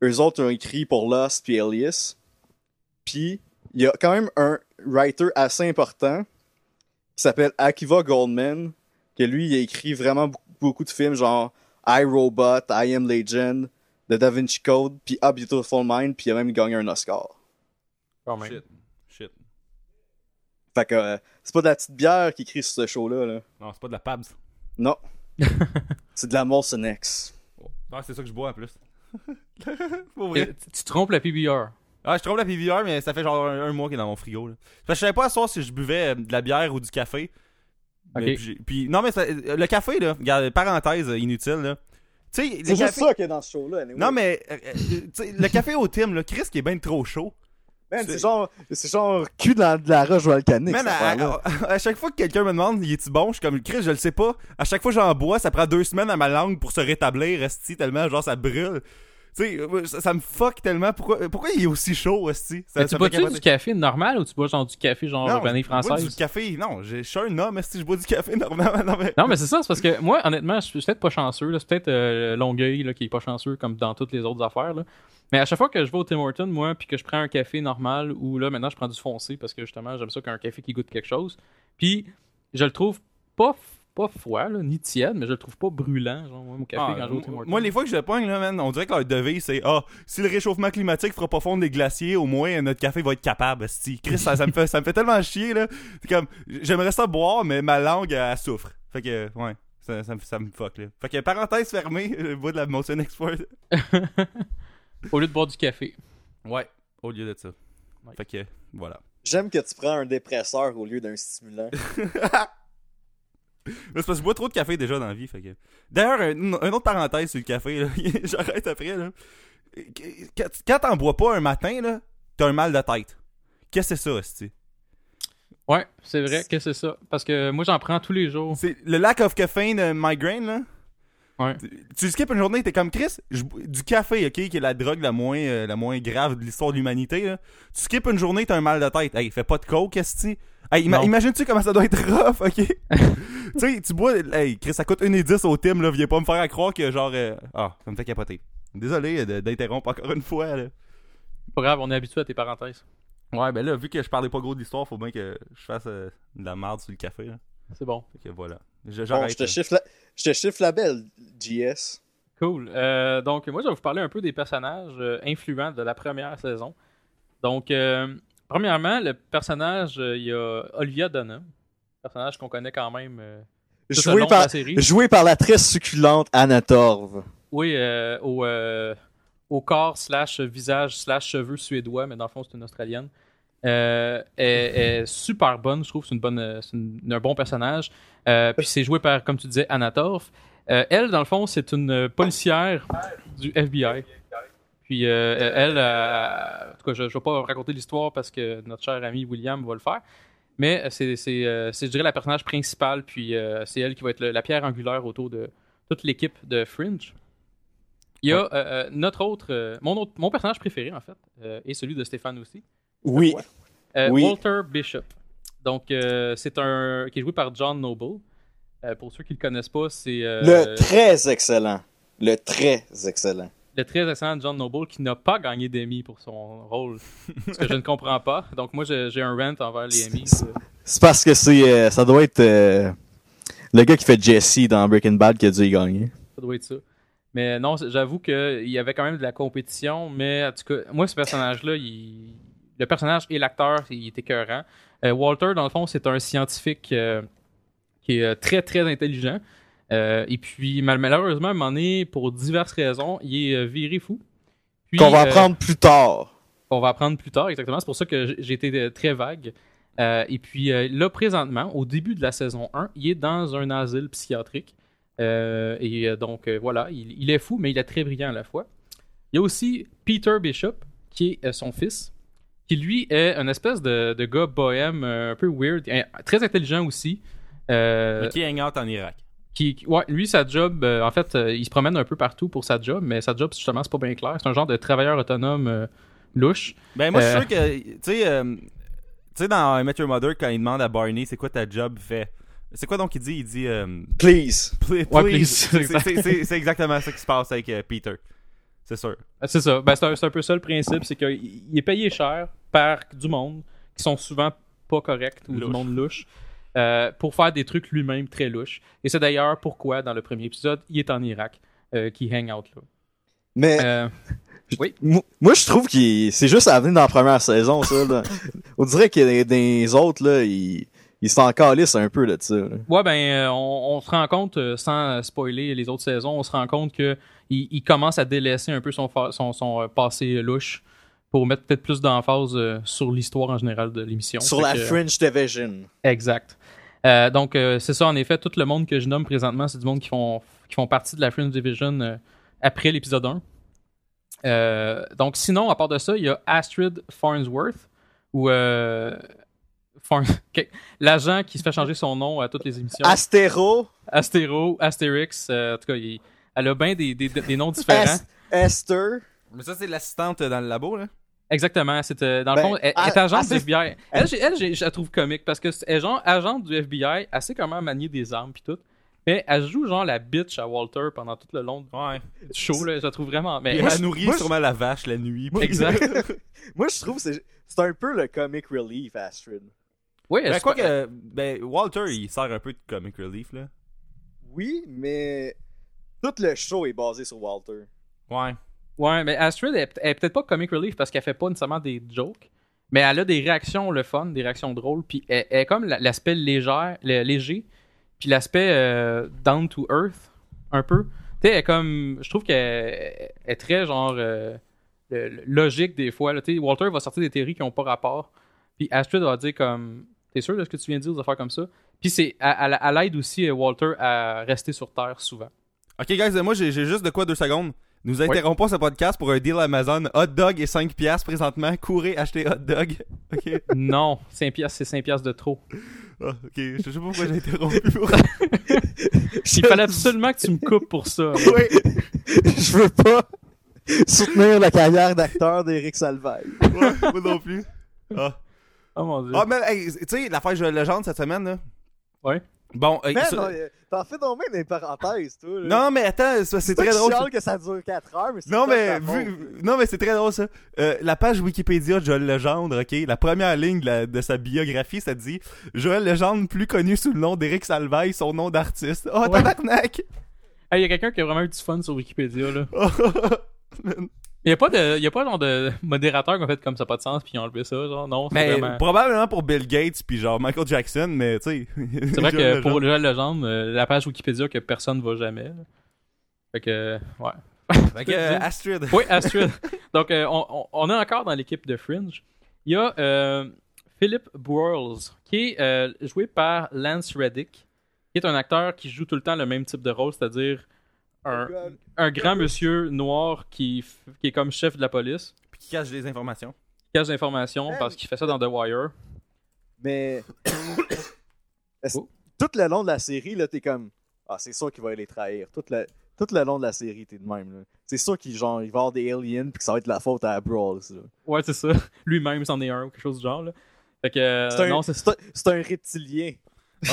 Speaker 3: eux autres ont écrit pour Lost puis Alias. Puis il y a quand même un writer assez important qui s'appelle Akiva Goldman, que lui, il a écrit vraiment beaucoup, beaucoup de films genre I, Robot, I Am Legend, The Da Vinci Code, puis A Beautiful Mind, puis il a même gagné un Oscar.
Speaker 1: Quand même.
Speaker 2: Shit. Shit.
Speaker 3: Fait que euh, c'est pas de la petite bière qui écrit sur ce show-là. Là.
Speaker 2: Non, c'est pas de la Pabs.
Speaker 3: Non. c'est de la Molson X.
Speaker 2: Ah, c'est ça que je bois en plus. Pour vrai.
Speaker 1: Tu, tu trompes la PBR.
Speaker 2: Ah, je trompe la PBR, mais ça fait genre un, un mois qu'il est dans mon frigo. Là. Parce que je savais pas à soir si je buvais euh, de la bière ou du café. Mais
Speaker 1: Ok.
Speaker 2: puis, non, mais ça- euh, le café, là, regarde, parenthèse euh, inutile, là.
Speaker 3: C'est juste
Speaker 2: café.
Speaker 3: ça qu'il y a dans ce show-là. anyway.
Speaker 2: Non, mais euh, le café au Tim, là, Chris qui est bien trop chaud.
Speaker 3: Man,
Speaker 2: c'est-
Speaker 3: genre, c'est genre cul dans de la roche volcanique.
Speaker 2: Man, à,
Speaker 3: affaire-là.
Speaker 2: à- à chaque fois que quelqu'un me demande, il est-tu bon, je suis comme Chris, je le sais pas. À chaque fois que j'en bois, ça prend deux semaines à ma langue pour se rétablir, esti, tellement genre ça brûle. Tu sais, ça, ça me fuck tellement. Pourquoi, pourquoi il est aussi chaud, esti? Ça,
Speaker 1: Mais
Speaker 2: ça
Speaker 1: tu bois-tu du café normal ou tu bois genre du café genre
Speaker 2: Non,
Speaker 1: vanille
Speaker 2: je bois
Speaker 1: française?
Speaker 2: du café, non, je suis un homme, esti, je bois du café normalement. Non, mais...
Speaker 1: Non, mais c'est ça, c'est parce que moi, honnêtement, je suis peut-être pas chanceux. C'est peut-être euh, Longueuil là, qui est pas chanceux comme dans toutes les autres affaires. Là. Mais à chaque fois que je vais au Tim Hortons, moi, puis que je prends un café normal, ou là, maintenant, je prends du foncé parce que justement, j'aime ça qu'un café qui goûte quelque chose. Puis, je le trouve pas, pas froid, là, ni tiède, mais je le trouve pas brûlant, genre, moi, mon café
Speaker 2: Ah,
Speaker 1: quand je
Speaker 2: moi, les fois que je le pogne, là, man, on dirait que leur devise, c'est Ah, si le réchauffement climatique fera pas fondre les glaciers, au moins notre café va être capable. esti. Chris, ça, ça me fait, ça me fait tellement chier, là. C'est comme, j'aimerais ça boire, mais ma langue, elle, souffre. Fait que, ouais, ça, ça, me- ça me fuck, là. Fait que, parenthèse fermée, le bout de la Motion Export.
Speaker 1: Au lieu de boire du café.
Speaker 2: Ouais, au lieu de ça.
Speaker 1: Ouais.
Speaker 2: Fait que, voilà.
Speaker 3: J'aime que tu prends un dépresseur au lieu d'un stimulant.
Speaker 2: C'est parce que je bois trop de café déjà dans la vie, fait que... D'ailleurs, un, un autre parenthèse sur le café, là. J'arrête après, là. Quand, quand t'en bois pas un matin, là, t'as un mal de tête. Qu'est-ce que c'est ça, esti?
Speaker 1: Ouais, c'est vrai que c'est ça. Parce que moi, j'en prends tous les jours.
Speaker 2: C'est le lack of caffeine euh, migraine, là.
Speaker 1: Ouais.
Speaker 2: Tu, tu skips une journée, t'es comme Chris, je du café, ok, qui est la drogue la moins, euh, la moins grave de l'histoire de l'humanité, là. Tu skips une journée, t'as un mal de tête. Hey, fais pas de coke, esti. Hey, ima- imagine-tu comment ça doit être rough, ok? tu sais, tu bois, hey, Chris, ça coûte 1,10 au Tim, là. Viens pas me faire à croire que genre, euh, ah, ça me fait capoter. Désolé euh, d'interrompre encore une fois, là.
Speaker 1: Pas grave, on est habitué à tes parenthèses.
Speaker 2: Ouais, ben là, vu que je parlais pas gros de l'histoire, faut bien que je fasse euh, de la merde sur le café, là.
Speaker 1: C'est bon.
Speaker 2: Fait que voilà. Je-
Speaker 3: Bon,
Speaker 2: J'arrête.
Speaker 3: je te chiffre la... je te chiffre la belle, JS.
Speaker 1: Cool. Euh, donc, moi, je vais vous parler un peu des personnages euh, influents de la première saison. Donc, euh, premièrement, le personnage, euh, il y a Olivia Dunham, personnage qu'on connaît quand même euh,
Speaker 3: Joué par...
Speaker 1: la série.
Speaker 3: Joué par la très succulente Anna Torv.
Speaker 1: Oui, euh, au, euh, au corps slash visage slash cheveux suédois, mais dans le fond, c'est une Australienne. Elle, elle est super bonne, je trouve. C'est une bonne, une- un bon personnage. Puis c'est joué par, comme tu disais, Anna. Euh, elle, dans le fond, c'est une policière du FBI. Puis euh, elle, euh, en tout cas, je ne vais pas raconter l'histoire parce que notre cher ami William va le faire. Mais c'est, c'est, euh, c'est, je dirais, la personnage principale. Puis euh, c'est elle qui va être le- la pierre angulaire autour de toute l'équipe de Fringe. Il y a euh, euh, notre autre, euh, mon autre, mon personnage préféré en fait, euh, et celui de Stéphane aussi,
Speaker 3: Oui.
Speaker 1: Euh,
Speaker 3: Oui.
Speaker 1: Walter Bishop. Donc euh, c'est un qui est joué par John Noble. Euh, pour ceux qui le connaissent pas, c'est euh,
Speaker 3: Le très excellent. Le très excellent.
Speaker 1: Le très excellent John Noble qui n'a pas gagné d'Emmy pour son rôle, ce que je ne comprends pas. Donc moi j'ai un rant envers les Emmy.
Speaker 3: C'est- C'est parce que c'est, euh, ça doit être euh, le gars qui fait Jesse dans Breaking Bad qui a dû y gagner.
Speaker 1: Ça doit être ça. Mais non, j'avoue qu'il y avait quand même de la compétition, mais en tout cas, moi, ce personnage-là, il- le personnage et l'acteur, il est écœurant. Euh, Walter, dans le fond, c'est un scientifique euh, qui est euh, très, très intelligent. Euh, et puis, mal- malheureusement, à un moment donné, pour diverses raisons, il est euh, viré fou.
Speaker 3: Qu'on va
Speaker 1: euh,
Speaker 3: apprendre plus tard.
Speaker 1: on va apprendre plus tard, exactement. C'est pour ça que j'ai été très vague. Euh, et puis euh, là, présentement, au début de la saison 1, il est dans un asile psychiatrique. Euh, et donc, euh, voilà, il, il est fou, mais il est très brillant à la fois. Il y a aussi Peter Bishop, qui est euh, son fils, qui lui est un espèce de, de gars bohème, euh, un peu weird, euh, très intelligent aussi. Euh,
Speaker 2: Mais qui hang out en Irak.
Speaker 1: Qui, qui- ouais, lui, sa job, euh, en fait, euh, il se promène un peu partout pour sa job, mais sa job, justement, c'est pas bien clair. C'est un genre de travailleur autonome euh, louche.
Speaker 2: Ben, moi, je suis
Speaker 1: Euh.
Speaker 2: sûr que, tu sais, euh, tu sais, dans I Met Your Mother, quand il demande à Barney c'est quoi ta job, fait? C'est quoi donc il dit? Il dit. euh,
Speaker 3: Please.
Speaker 2: Pl-
Speaker 1: Ouais,
Speaker 2: please.
Speaker 1: please.
Speaker 2: C'est- exactement ça qui se passe avec euh, Peter. C'est sûr.
Speaker 1: C'est ça. Ben, c'est un, peu ça le principe, c'est qu'il il est payé cher par du monde qui sont souvent pas corrects ou
Speaker 2: Louche.
Speaker 1: du monde louche euh, pour faire des trucs lui-même très louches. Et c'est d'ailleurs pourquoi, dans le premier épisode, il est en Irak, euh, qui hang out là.
Speaker 3: Mais
Speaker 1: Euh, Oui.
Speaker 3: mo- moi, je trouve que c'est juste à venir dans la première saison, ça. là. On dirait que les, les autres, là, ils, ils sont encore lisses un peu là, de ça. là.
Speaker 1: Ouais, ben, euh, on, on se rend compte, sans spoiler les autres saisons, on se rend compte que il, il commence à délaisser un peu son, son, son passé louche pour mettre peut-être plus d'emphase sur l'histoire en général de l'émission.
Speaker 3: Sur
Speaker 1: Fait
Speaker 3: la
Speaker 1: que-
Speaker 3: Fringe Division.
Speaker 1: Exact. Euh, donc, euh, c'est ça, en effet, tout le monde que je nomme présentement, c'est du monde qui font, qui font partie de la Fringe Division euh, après l'épisode 1. Euh, donc, sinon, à part de ça, il y a Astrid Farnsworth, ou euh, Farn- l'agent qui se fait changer son nom à toutes les émissions.
Speaker 3: Astéro.
Speaker 1: Astéro, Astérix, euh, en tout cas, il- elle a bien des, des- des noms différents.
Speaker 3: Es- Esther.
Speaker 2: Mais ça, c'est l'assistante dans le labo, là.
Speaker 1: Exactement. C'est, euh, dans le
Speaker 3: Ben,
Speaker 1: fond, elle,
Speaker 3: ah,
Speaker 1: elle est agente
Speaker 3: ah,
Speaker 1: du FBI. Elle, je la trouve comique parce que c'est elle genre agente du FBI, elle sait comment manier des armes puis tout. Mais elle joue genre la bitch à Walter pendant tout le long
Speaker 2: Ouais.
Speaker 1: du show, là. Je la trouve vraiment. Mais
Speaker 2: Puis
Speaker 3: moi,
Speaker 2: elle nourrit
Speaker 3: moi, je-
Speaker 2: sûrement la vache la nuit.
Speaker 1: Exact.
Speaker 3: Moi, je trouve que c'est c'est un peu le comic relief, Astrid.
Speaker 1: Oui,
Speaker 2: Ben,
Speaker 1: c'est
Speaker 2: quoi
Speaker 1: pas-
Speaker 2: que. Ben, Walter, il sert un peu de comic relief, là.
Speaker 3: Oui, mais tout le show est basé sur Walter.
Speaker 2: Ouais.
Speaker 1: Ouais, mais Astrid elle, est peut-être pas comic relief parce qu'elle fait pas nécessairement des jokes, mais elle a des réactions le fun, des réactions drôles, puis elle, est comme la- l'aspect léger, le- léger, puis l'aspect euh, down to earth un peu. Tu sais, elle est comme, je trouve qu'elle est très genre euh, logique des fois. Là. Walter va sortir des théories qui ont pas rapport, puis Astrid va dire comme, t'es sûr de ce que tu viens de dire, des affaires comme ça? Puis c'est, elle, aide aussi euh, Walter à rester sur terre souvent.
Speaker 2: Ok, guys, moi j'ai juste de quoi deux secondes. Nous interrompons ce podcast pour un deal Amazon. Hot dog et 5 piastres présentement. Courez acheter hot dog. Ok.
Speaker 1: non, 5 piastres, c'est 5 piastres de trop.
Speaker 2: Ah, ok. Je sais pas pourquoi j'ai interrompu. Pour...
Speaker 1: Il fallait absolument que tu me coupes pour ça.
Speaker 2: oui.
Speaker 3: je veux pas soutenir la carrière d'acteur d'Éric Salvaille.
Speaker 2: Ouais, moi non plus. Ah.
Speaker 1: Oh mon dieu.
Speaker 2: Ah, mais, hey, tu sais, l'affaire Joël Legendre cette semaine, là.
Speaker 1: Ouais.
Speaker 2: Bon, euh, ça-
Speaker 3: euh, t'en fais donc même des parenthèses, toi. Là.
Speaker 2: non, mais attends, c'est très drôle.
Speaker 3: que ça dure 4 heures, mais c'est
Speaker 2: Non
Speaker 3: pas
Speaker 2: mais, vu- non mais c'est très drôle ça. Euh, la page Wikipédia de Joël Legendre, ok, la première ligne de, la- de sa biographie, ça dit Joël Legendre, plus connu sous le nom d'Éric Salvaille, son nom d'artiste. Oh
Speaker 1: Ouais.
Speaker 2: tabarnak!
Speaker 1: Il y a quelqu'un qui a vraiment eu du fun sur Wikipédia. Là. Il n'y a pas de, y a pas genre de modérateur qui a fait comme ça pas de sens puis ils ont enlevé ça. Genre, non,
Speaker 2: mais
Speaker 1: vraiment.
Speaker 2: probablement pour Bill Gates puis genre Michael Jackson, mais tu sais.
Speaker 1: C'est vrai que pour le légende, euh, la page Wikipédia que personne ne va jamais. Fait que, ouais.
Speaker 2: Fait que, euh, Astrid.
Speaker 1: Oui, Astrid. Donc, euh, on, on- on est encore dans l'équipe de Fringe. Il y a euh, Philip Broyles, qui est euh, joué par Lance Reddick, qui est un acteur qui joue tout le temps le même type de rôle, c'est-à-dire un, un grand monsieur noir qui, qui est comme chef de la police,
Speaker 2: Puis qui cache des informations.
Speaker 1: qui cache l'information parce qu'il fait ça dans The Wire.
Speaker 3: Mais.
Speaker 1: Oh.
Speaker 3: Tout le long de la série, là, t'es comme. Ah, c'est sûr qu'il va les trahir. Tout le, tout le long de la série, t'es de même. là. C'est sûr qu'il genre, il va avoir des aliens puis que ça va être la faute à Brawls. là.
Speaker 1: Ouais, c'est ça. Lui-même, c'en est un ou quelque chose du genre. Là. Fait que, euh,
Speaker 3: C'est un,
Speaker 1: non, c'est
Speaker 3: c'est un- c'est un reptilien.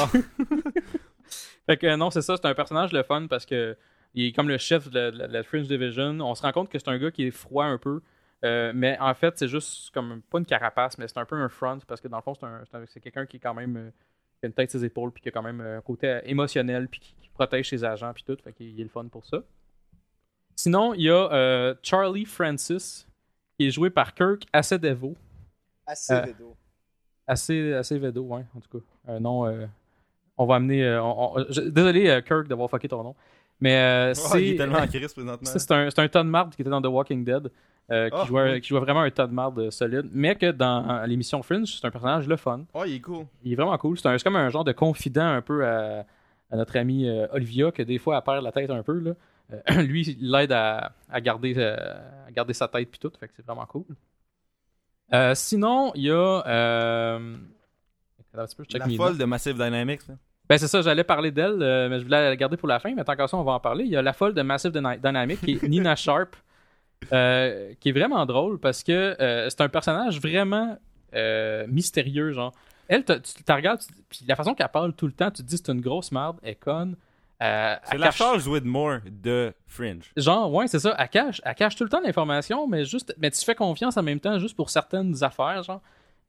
Speaker 1: Fait que euh, non, c'est ça, c'est un personnage le fun parce que il est comme le chef de la, de la- Fringe Division. On se rend compte que c'est un gars qui est froid un peu. euh, mais en fait, c'est juste comme pas une carapace, mais c'est un peu un front parce que dans le fond, c'est un- c'est un- c'est quelqu'un qui est quand même euh, qui a une tête ses épaules puis qui a quand même euh, un côté émotionnel puis qui, qui protège ses agents puis tout. Fait qu'il est le fun pour ça. Sinon, il y a euh, Charlie Francis qui est joué par Kirk Acevedo.
Speaker 3: Acevedo.
Speaker 1: Assez, assez Vedo, ouais, en tout cas. Un nom. on va amener. on- on- je- désolé, Kirk, d'avoir fucké ton nom. Mais euh,
Speaker 2: Oh,
Speaker 1: c'est.
Speaker 2: il est tellement en crise présentement.
Speaker 1: ça, c'est un, un tas de marde qui était dans The Walking Dead. euh, qui,
Speaker 2: Ah,
Speaker 1: jouait,
Speaker 2: oui.
Speaker 1: qui jouait vraiment un tas de marde euh, solide. Mais que dans l'émission Fringe, c'est un personnage le fun.
Speaker 2: Oh, il est cool.
Speaker 1: Il est vraiment cool. C'est comme un genre de confident un peu à, à notre amie euh, Olivia, que des fois elle perd la tête un peu. Là. Euh, lui, il l'aide à, à garder, à garder sa tête puis tout. Fait que c'est vraiment cool. Sinon, il y a. Attends
Speaker 2: La folle de Massive Dynamics. là.
Speaker 1: Ben c'est ça, j'allais parler d'elle, euh, mais je voulais la garder pour la fin, mais tant qu'à ça, on va en parler. Il y a la folle de Massive Dyna- Dynamic, qui est Nina Sharp, euh, qui est vraiment drôle parce que euh, c'est un personnage vraiment mystérieux, genre. Elle, tu la regardes, puis la façon qu'elle parle tout le temps, tu te dis c'est une grosse merde, elle conne.
Speaker 2: C'est la
Speaker 1: cache-
Speaker 2: Charles Widmore de Fringe.
Speaker 1: Genre, ouais, c'est ça. Elle cache, elle cache tout le temps l'information, mais juste, mais tu fais confiance en même temps juste pour certaines affaires, genre.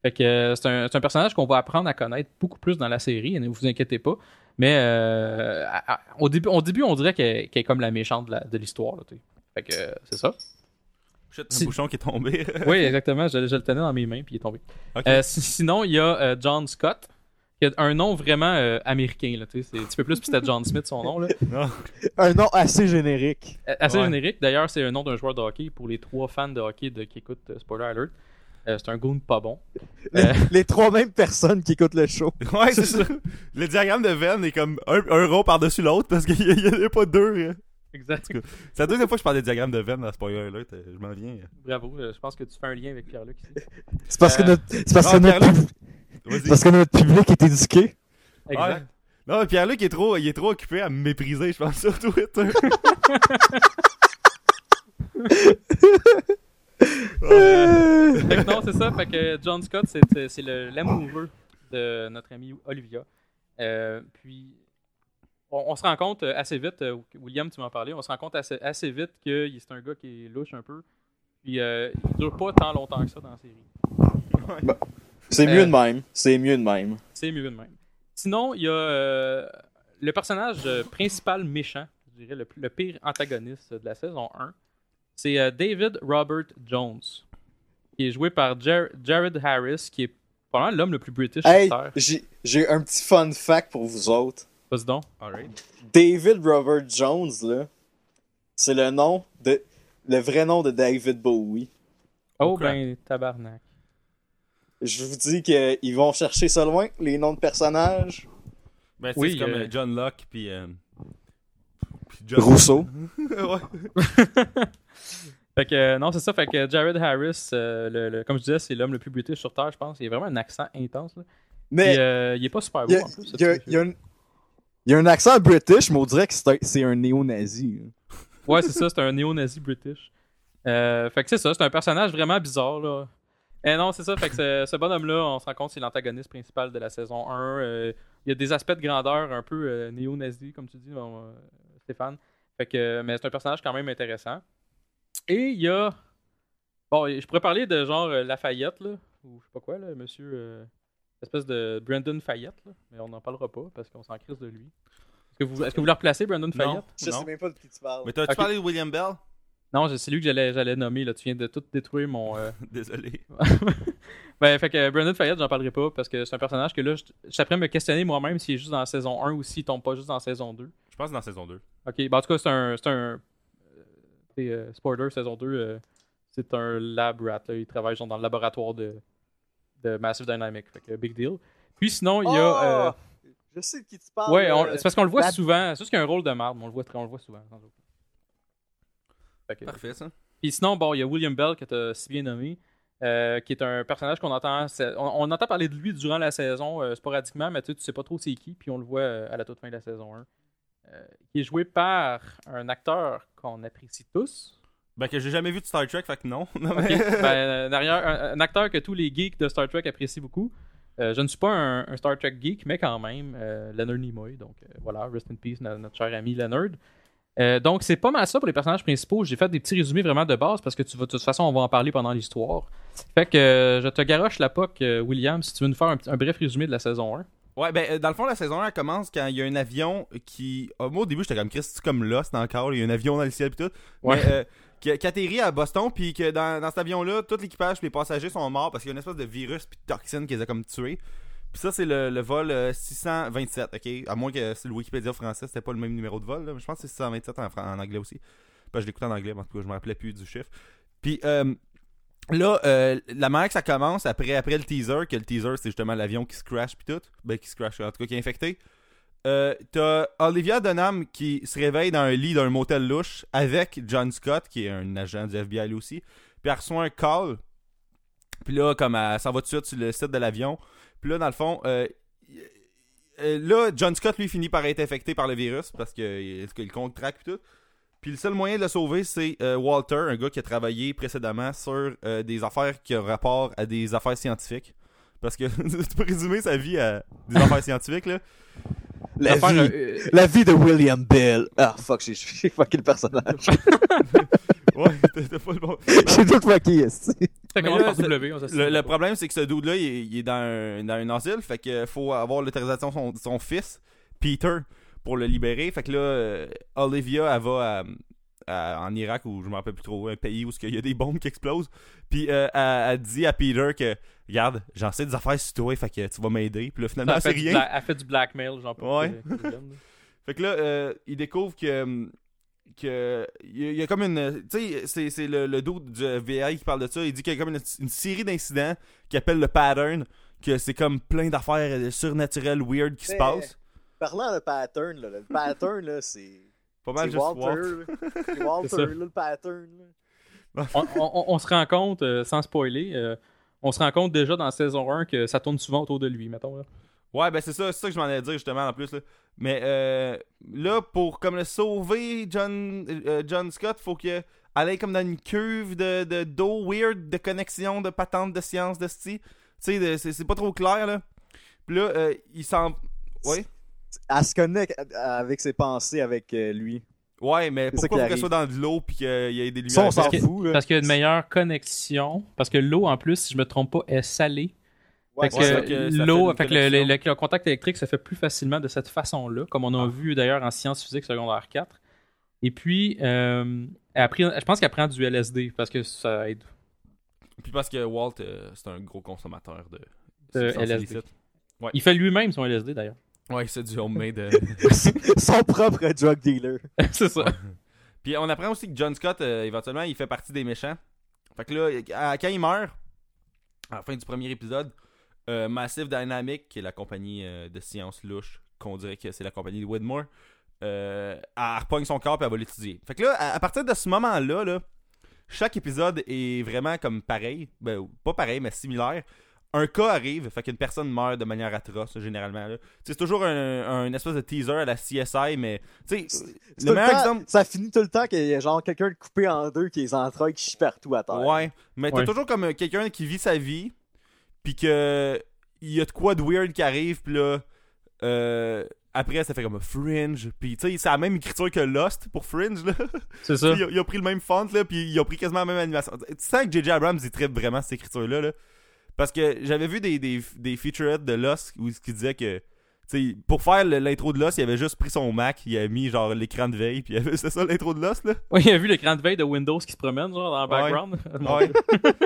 Speaker 1: Fait que euh, c'est un, un personnage qu'on va apprendre à connaître beaucoup plus dans la série, ne vous inquiétez pas. Mais euh, à- à- au, début, au début, on dirait qu'elle est comme la méchante de l'histoire. là, tu sais. Fait que euh, c'est ça.
Speaker 2: Un bouchon qui est tombé.
Speaker 1: Oui, exactement. Je, je le tenais dans mes mains, puis il est tombé. Euh, si- sinon, il y a euh, John Scott, qui a un nom vraiment euh, américain. Là, tu sais. c'est un petit peu plus, puis c'était John Smith, son nom. Là.
Speaker 3: Un nom assez générique.
Speaker 1: Assez
Speaker 2: Ouais.
Speaker 1: générique. D'ailleurs, c'est le nom d'un joueur de hockey pour les trois fans de hockey de, qui écoutent euh, Spoiler Alert. Euh, c'est un goon pas bon.
Speaker 3: Les,
Speaker 1: Euh.
Speaker 3: les trois mêmes personnes qui écoutent le show.
Speaker 2: Ouais, c'est ça. Le diagramme de veine est comme un, un rond par-dessus l'autre parce qu'il n'y en a pas deux. hein.
Speaker 1: Exact.
Speaker 2: C'est la deuxième fois que je parle des diagrammes de dans Spoiler Alert. euh, Je m'en viens.
Speaker 1: Bravo. euh, Je pense que tu fais un lien avec Pierre-Luc ici.
Speaker 3: C'est parce, que
Speaker 1: Euh,
Speaker 3: notre, c'est parce,
Speaker 2: ah,
Speaker 3: que notre, pub- parce que notre public est éduqué.
Speaker 1: Exact.
Speaker 2: Ouais. Non, mais Pierre-Luc il est trop, il est trop occupé à me mépriser, je pense, sur Twitter.
Speaker 1: Fait que non, c'est ça. Fait que John Scott, c'est c'est l'amoureux de notre ami Olivia. Euh, puis, on, on se rend compte euh, assez vite, euh, William, tu m'en parlais, on se rend compte assez, assez vite que c'est un gars qui est louche un peu. Puis euh, il dure pas tant longtemps que ça dans la série.
Speaker 3: C'est
Speaker 1: Euh,
Speaker 3: mieux de même. C'est mieux de même.
Speaker 1: C'est mieux de même. Sinon, il y a euh, le personnage euh, principal méchant, je dirais le, plus- le pire antagoniste de la saison 1. C'est euh, David Robert Jones, qui est joué par Jar- Jared Harris, qui est probablement l'homme le plus british
Speaker 3: Hey,
Speaker 1: sur Terre.
Speaker 3: j'ai j'ai un petit fun fact pour vous autres.
Speaker 1: Vas-y donc.
Speaker 2: Alright.
Speaker 3: David Robert Jones, là, c'est le nom de. Le vrai nom de David Bowie.
Speaker 1: Oh ben, tabarnak.
Speaker 3: Je vous dis qu'ils vont chercher ça loin, les noms de personnages.
Speaker 2: Ben, tu sais,
Speaker 1: Oui,
Speaker 2: c'est comme
Speaker 1: euh,
Speaker 2: euh, John Locke, puis. euh,
Speaker 3: Rousseau.
Speaker 2: ouais.
Speaker 1: Fait que, non, c'est ça. Fait que Jared Harris, euh, le, le- comme je disais, c'est l'homme le plus british sur Terre, je pense. Il a vraiment un accent intense. Là.
Speaker 3: Mais
Speaker 1: euh, il est pas super beau
Speaker 3: a,
Speaker 1: en plus.
Speaker 3: il y a- il y a un- il y a un accent british, mais on dirait que c'est un, néo-nazi. hein.
Speaker 1: Ouais, c'est ça, c'est un néo-nazi british. Euh, fait que c'est ça, c'est un personnage vraiment bizarre, là. Et non, c'est ça, fait que ce, ce bonhomme-là, on se rend compte, c'est l'antagoniste principal de la saison 1. Euh, il y a des aspects de grandeur un peu euh, néo-nazi, comme tu dis, bon, euh, Stéphane. Fait que, mais c'est un personnage quand même intéressant. Et il y a. Bon, je pourrais parler de genre euh, Lafayette, là, ou je sais pas quoi, là, monsieur. euh, espèce de Brandon Fayette, là, mais on n'en parlera pas parce qu'on s'en crise de lui. Est-ce que vous, est-ce que vous le replacez, Brandon Fayette?
Speaker 3: Je
Speaker 2: Non.
Speaker 3: sais même pas de qui tu parles.
Speaker 2: Mais t'as-tu
Speaker 1: Ok.
Speaker 2: parlé de William Bell?
Speaker 1: Non, je- c'est lui que j'allais, j'allais nommer. Là. Tu viens de tout détruire mon. euh,
Speaker 2: Désolé.
Speaker 1: ben, fait que Brandon Fayette, j'en parlerai pas parce que c'est un personnage que là, je je suis après à me questionner moi-même s'il est juste dans la saison 1 ou s'il tombe pas juste dans la saison 2.
Speaker 2: Je pense que dans saison 2.
Speaker 1: Ok, ben, en tout cas, c'est un. C'est un. euh, c'est, euh, spoiler, saison 2, euh, c'est un lab rat. Là. Il travaille genre, dans le laboratoire de, de Massive Dynamic. Fait que big deal. Puis sinon, il y a. euh,
Speaker 3: Oh! Je sais de qui tu parles.
Speaker 1: ouais,
Speaker 3: euh,
Speaker 1: c'est parce qu'on le voit
Speaker 3: la-
Speaker 1: souvent. C'est juste qu'il y a un rôle de marde, mais on le voit, très- on le voit souvent.
Speaker 2: Parfait, ça.
Speaker 1: Puis sinon, bon, il y a William Bell que tu as si bien nommé, euh, qui est un personnage qu'on entend. On, on entend parler de lui durant la saison euh, sporadiquement, mais tu sais, tu sais pas trop c'est qui, puis on le voit euh, à la toute fin de la saison 1. Euh, qui est joué par un acteur qu'on apprécie tous.
Speaker 2: Ben, que j'ai jamais vu de Star Trek, fait que non.
Speaker 1: Ben, euh, derrière, un, un acteur que tous les geeks de Star Trek apprécient beaucoup. Euh, je ne suis pas un, un Star Trek geek, mais quand même, euh, Leonard Nimoy. Donc euh, voilà, rest in peace, no- notre cher ami Leonard. Donc c'est pas mal ça pour les personnages principaux. J'ai fait des petits résumés vraiment de base parce que tu vas, de toute façon, on va en parler pendant l'histoire. Fait que je te garoche la POC, William, si tu veux nous faire un, un bref résumé de la saison 1.
Speaker 2: Ouais, ben, euh, dans le fond, la saison 1 elle commence quand il y a un avion qui. moi, au début, j'étais comme Chris, c'est comme là, c'est encore, il y a un avion dans le ciel, pis tout.
Speaker 1: Ouais.
Speaker 2: Mais, euh, qui, qui atterrit à Boston, puis que dans, dans cet avion-là, tout l'équipage et les passagers sont morts parce qu'il y a une espèce de virus puis de toxine qui les a comme tués. Puis ça, c'est le, le vol euh, 627, ok? À moins que c'est le Wikipédia français, c'était pas le même numéro de vol, là, mais je pense que c'est 627 en, anglais aussi. Parce que je l'écoutais en anglais, en tout cas, je me rappelais plus du chiffre. Puis euh, là, euh, la manière que ça commence, après, après le teaser, que le teaser, c'est justement l'avion qui se crash puis tout, ben qui se crash, en tout cas qui est infecté. Euh, T'as Olivia Dunham qui se réveille dans un lit d'un motel louche avec John Scott, qui est un agent du FBI lui aussi. Puis elle reçoit un call. Puis là, comme elle s'en va tout de suite sur le site de l'avion. Puis là, dans le fond, euh, euh, là, John Scott, lui, finit par être infecté par le virus parce qu'il il contracte puis tout. Puis le seul moyen de le sauver, c'est euh, Walter, un gars qui a travaillé précédemment sur euh, des affaires qui ont rapport à des affaires scientifiques. Parce que tu peux résumer sa vie à des affaires scientifiques, là?
Speaker 3: La vie,
Speaker 1: euh,
Speaker 3: la vie de William Bell. Ah, fuck, j'ai- fucké le personnage.
Speaker 2: Ouais, t'as pas le bon.
Speaker 3: j'ai tout fucké,
Speaker 2: Le, le problème, c'est que ce dude-là, il, est- il est dans un, dans un asile. Fait qu'il faut avoir l'autorisation de son, de son fils, Peter, pour le libérer. Fait que là, euh, Olivia, elle va à- à- en Irak, ou je me rappelle plus trop, un pays où il y a des bombes qui explosent. Puis euh, elle, elle dit à Peter que, regarde, j'en sais des affaires sur toi, fait que tu vas m'aider. Puis là, finalement,
Speaker 1: elle,
Speaker 2: c'est
Speaker 1: fait du
Speaker 2: rien.
Speaker 1: elle fait du blackmail, genre pour
Speaker 2: Ouais. Fait que là, euh, il découvre que. hum, que il y, a- il y a comme une. Tu sais, c'est- c'est le, le dos du VI qui parle de ça. Il dit qu'il y a comme une, une série d'incidents qui appelle le pattern. Que c'est comme plein d'affaires euh, surnaturelles, weird qui se
Speaker 3: Mais-
Speaker 2: passent.
Speaker 3: Parlant de pattern, là, le pattern, là, c'est.
Speaker 2: Pas mal
Speaker 3: C'est
Speaker 2: juste
Speaker 3: Walter. C'est Walter,
Speaker 1: ça.
Speaker 3: là, le pattern. là.
Speaker 1: on, on- on se rend compte, euh, sans spoiler, euh, on se rend compte déjà dans saison 1 que ça tourne souvent autour de lui, mettons. Là.
Speaker 2: Ouais, ben c'est ça, c'est ça que je m'en allais dire justement en plus. Là. Mais euh, là, pour comme le sauver, John, euh, John Scott, faut que aller comme dans une cuve de, de d'eau weird, de connexion, de patente de science, de style. Tu sais, c'est, c'est pas trop clair là. Puis là, euh, il s'en. Ouais.
Speaker 3: Elle se connecte avec ses pensées avec euh, lui.
Speaker 2: Ouais, mais
Speaker 3: C'est ça
Speaker 2: pourquoi qu'elle soit dans de l'eau puis qu'il y ait des
Speaker 3: Ça,
Speaker 2: lumières?
Speaker 3: on s'en fout. Là.
Speaker 1: Parce qu'il y a une meilleure connexion. Parce que l'eau, en plus, si je me trompe pas, est salée.
Speaker 3: Ouais,
Speaker 1: fait que
Speaker 2: ça fait que ça fait
Speaker 1: l'eau, fait que le,
Speaker 2: connexion.
Speaker 1: le- le contact électrique se fait plus facilement de cette façon-là, comme on a
Speaker 2: Ah.
Speaker 1: vu d'ailleurs en sciences physiques secondaire 4. Et puis, euh, elle a pris- je pense qu'elle prend du LSD parce que ça aide.
Speaker 2: Puis parce que Walt, euh, c'est un gros consommateur de,
Speaker 1: LSD. Il fait lui-même son LSD d'ailleurs.
Speaker 2: Ouais, c'est du homemade. euh.
Speaker 3: Son propre drug dealer.
Speaker 1: c'est ça.
Speaker 2: Puis on apprend aussi que John Scott, euh, éventuellement, il fait partie des méchants. Fait que là, à- quand il meurt, à la fin du premier épisode, euh, Massive Dynamic, qui est la compagnie euh, de sciences louches, qu'on dirait que c'est la compagnie de Widmore, euh, elle repogne son corps et elle va l'étudier. Fait que là, à, à partir de ce moment-là, là, chaque épisode est vraiment comme pareil. Ben, pas pareil, mais similaire. Un cas arrive, fait qu'une personne meurt de manière atroce, généralement. là. C'est toujours un, un espèce de teaser à la CSI, mais tu sais,
Speaker 3: C'est
Speaker 2: le meilleur
Speaker 3: temps-
Speaker 2: exemple.
Speaker 3: Ça finit tout le temps qu'il y a genre quelqu'un de coupé en deux qui les entrailles qui chie partout à terre.
Speaker 2: Ouais, mais t'as
Speaker 1: Ouais.
Speaker 2: toujours comme euh, quelqu'un qui vit sa vie, puis que il y a de quoi de weird qui arrive, puis là, euh, après ça fait comme un Fringe, puis tu sais, c'est la même écriture que Lost pour Fringe, là.
Speaker 1: C'est ça.
Speaker 2: ils, ont, ils ont pris le même font, là, puis ils ont pris quasiment la même animation. Tu sens que J.J. Abrams, il tripe vraiment cette écriture-là, là. Parce que j'avais vu des, des, des featurettes de Lost où qui disait que, tu sais, pour faire l'intro de Lost, il avait juste pris son Mac, il a mis genre l'écran de veille, puis avait- c'est ça l'intro de Lost, là?
Speaker 1: Oui, il a vu l'écran de veille de Windows qui se promène genre dans le background.
Speaker 2: Ouais.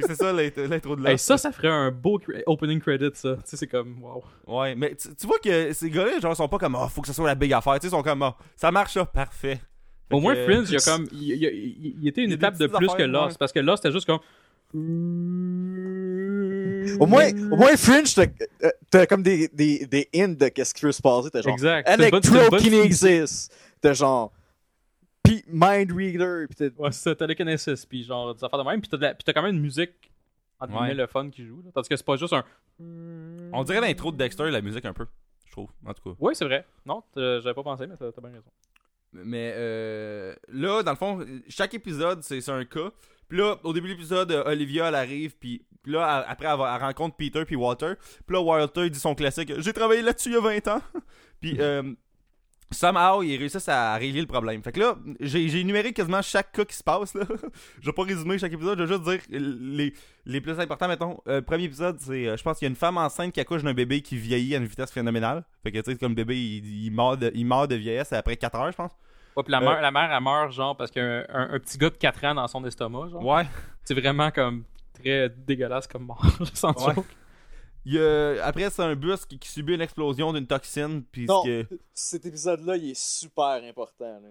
Speaker 2: C'est ça l'int- l'intro de Lost.
Speaker 1: Hey, ça, ça ferait un beau opening credit, ça. Tu sais, c'est comme, wow.
Speaker 2: Ouais, mais tu, vois que ces gars-là, genre, sont pas comme, oh, faut que ce soit la big affaire. Tu sais, ils sont comme, oh, ça marche, ça, parfait. Fait
Speaker 1: Au moins,
Speaker 2: que-
Speaker 1: Fringe, il y a comme. Il, il- il- il était une étape de plus que Lost.
Speaker 2: ouais.
Speaker 1: Parce que Lost, c'était juste comme.
Speaker 3: Au moins, au moins Fringe, t'as euh, t'as comme des, des, des hints de qu'est-ce qui peut se passer. T'as genre
Speaker 1: Exact.
Speaker 3: Electrokinesis. T'as genre P- Mind Reader. Pis t'as-
Speaker 1: Ouais, c'est ça, télékinesis, puis genre des affaires de même, puis t'as, de la- puis t'as quand même une musique, entre
Speaker 2: Ouais.
Speaker 1: guillemets, le fun qui joue. là. Tandis que c'est pas juste un.
Speaker 2: On dirait l'intro de Dexter, la musique un peu, je trouve, en tout cas.
Speaker 1: Oui, c'est vrai. Non, t'as- j'avais pas pensé, mais t'as, t'as bien raison.
Speaker 2: Mais euh, là, dans le fond, chaque épisode, c'est c'est un cas. Puis là, au début de l'épisode, euh, Olivia, elle arrive, puis là, après, elle, elle rencontre Peter puis Walter. Puis là, Walter, il dit son classique « J'ai travaillé là-dessus il y a 20 ans! » Puis euh, somehow, ils réussissent à régler le problème. Fait que là, j'ai j'ai énuméré quasiment chaque cas qui se passe, là. je vais pas résumer chaque épisode, je vais juste dire les, les plus importants, mettons. Euh, premier épisode, c'est, euh, je pense qu'il y a une femme enceinte qui accouche d'un bébé qui vieillit à une vitesse phénoménale. Fait que, tu sais, comme le bébé, il, il meurt de, il meurt de vieillesse après 4 heures, je pense.
Speaker 1: Ouais, puis la,
Speaker 2: Euh,
Speaker 1: mère, la mère, elle meurt, genre, parce qu'il y a un, un- un petit gars de 4 ans dans son estomac, genre.
Speaker 2: Ouais.
Speaker 1: C'est vraiment comme très dégueulasse comme mort, sans
Speaker 2: Ouais.
Speaker 1: joke.
Speaker 2: Il y a- après, c'est un bus qui, qui subit une explosion d'une toxine. Puis
Speaker 3: Non.
Speaker 2: que...
Speaker 3: Cet épisode-là, il est super important. là.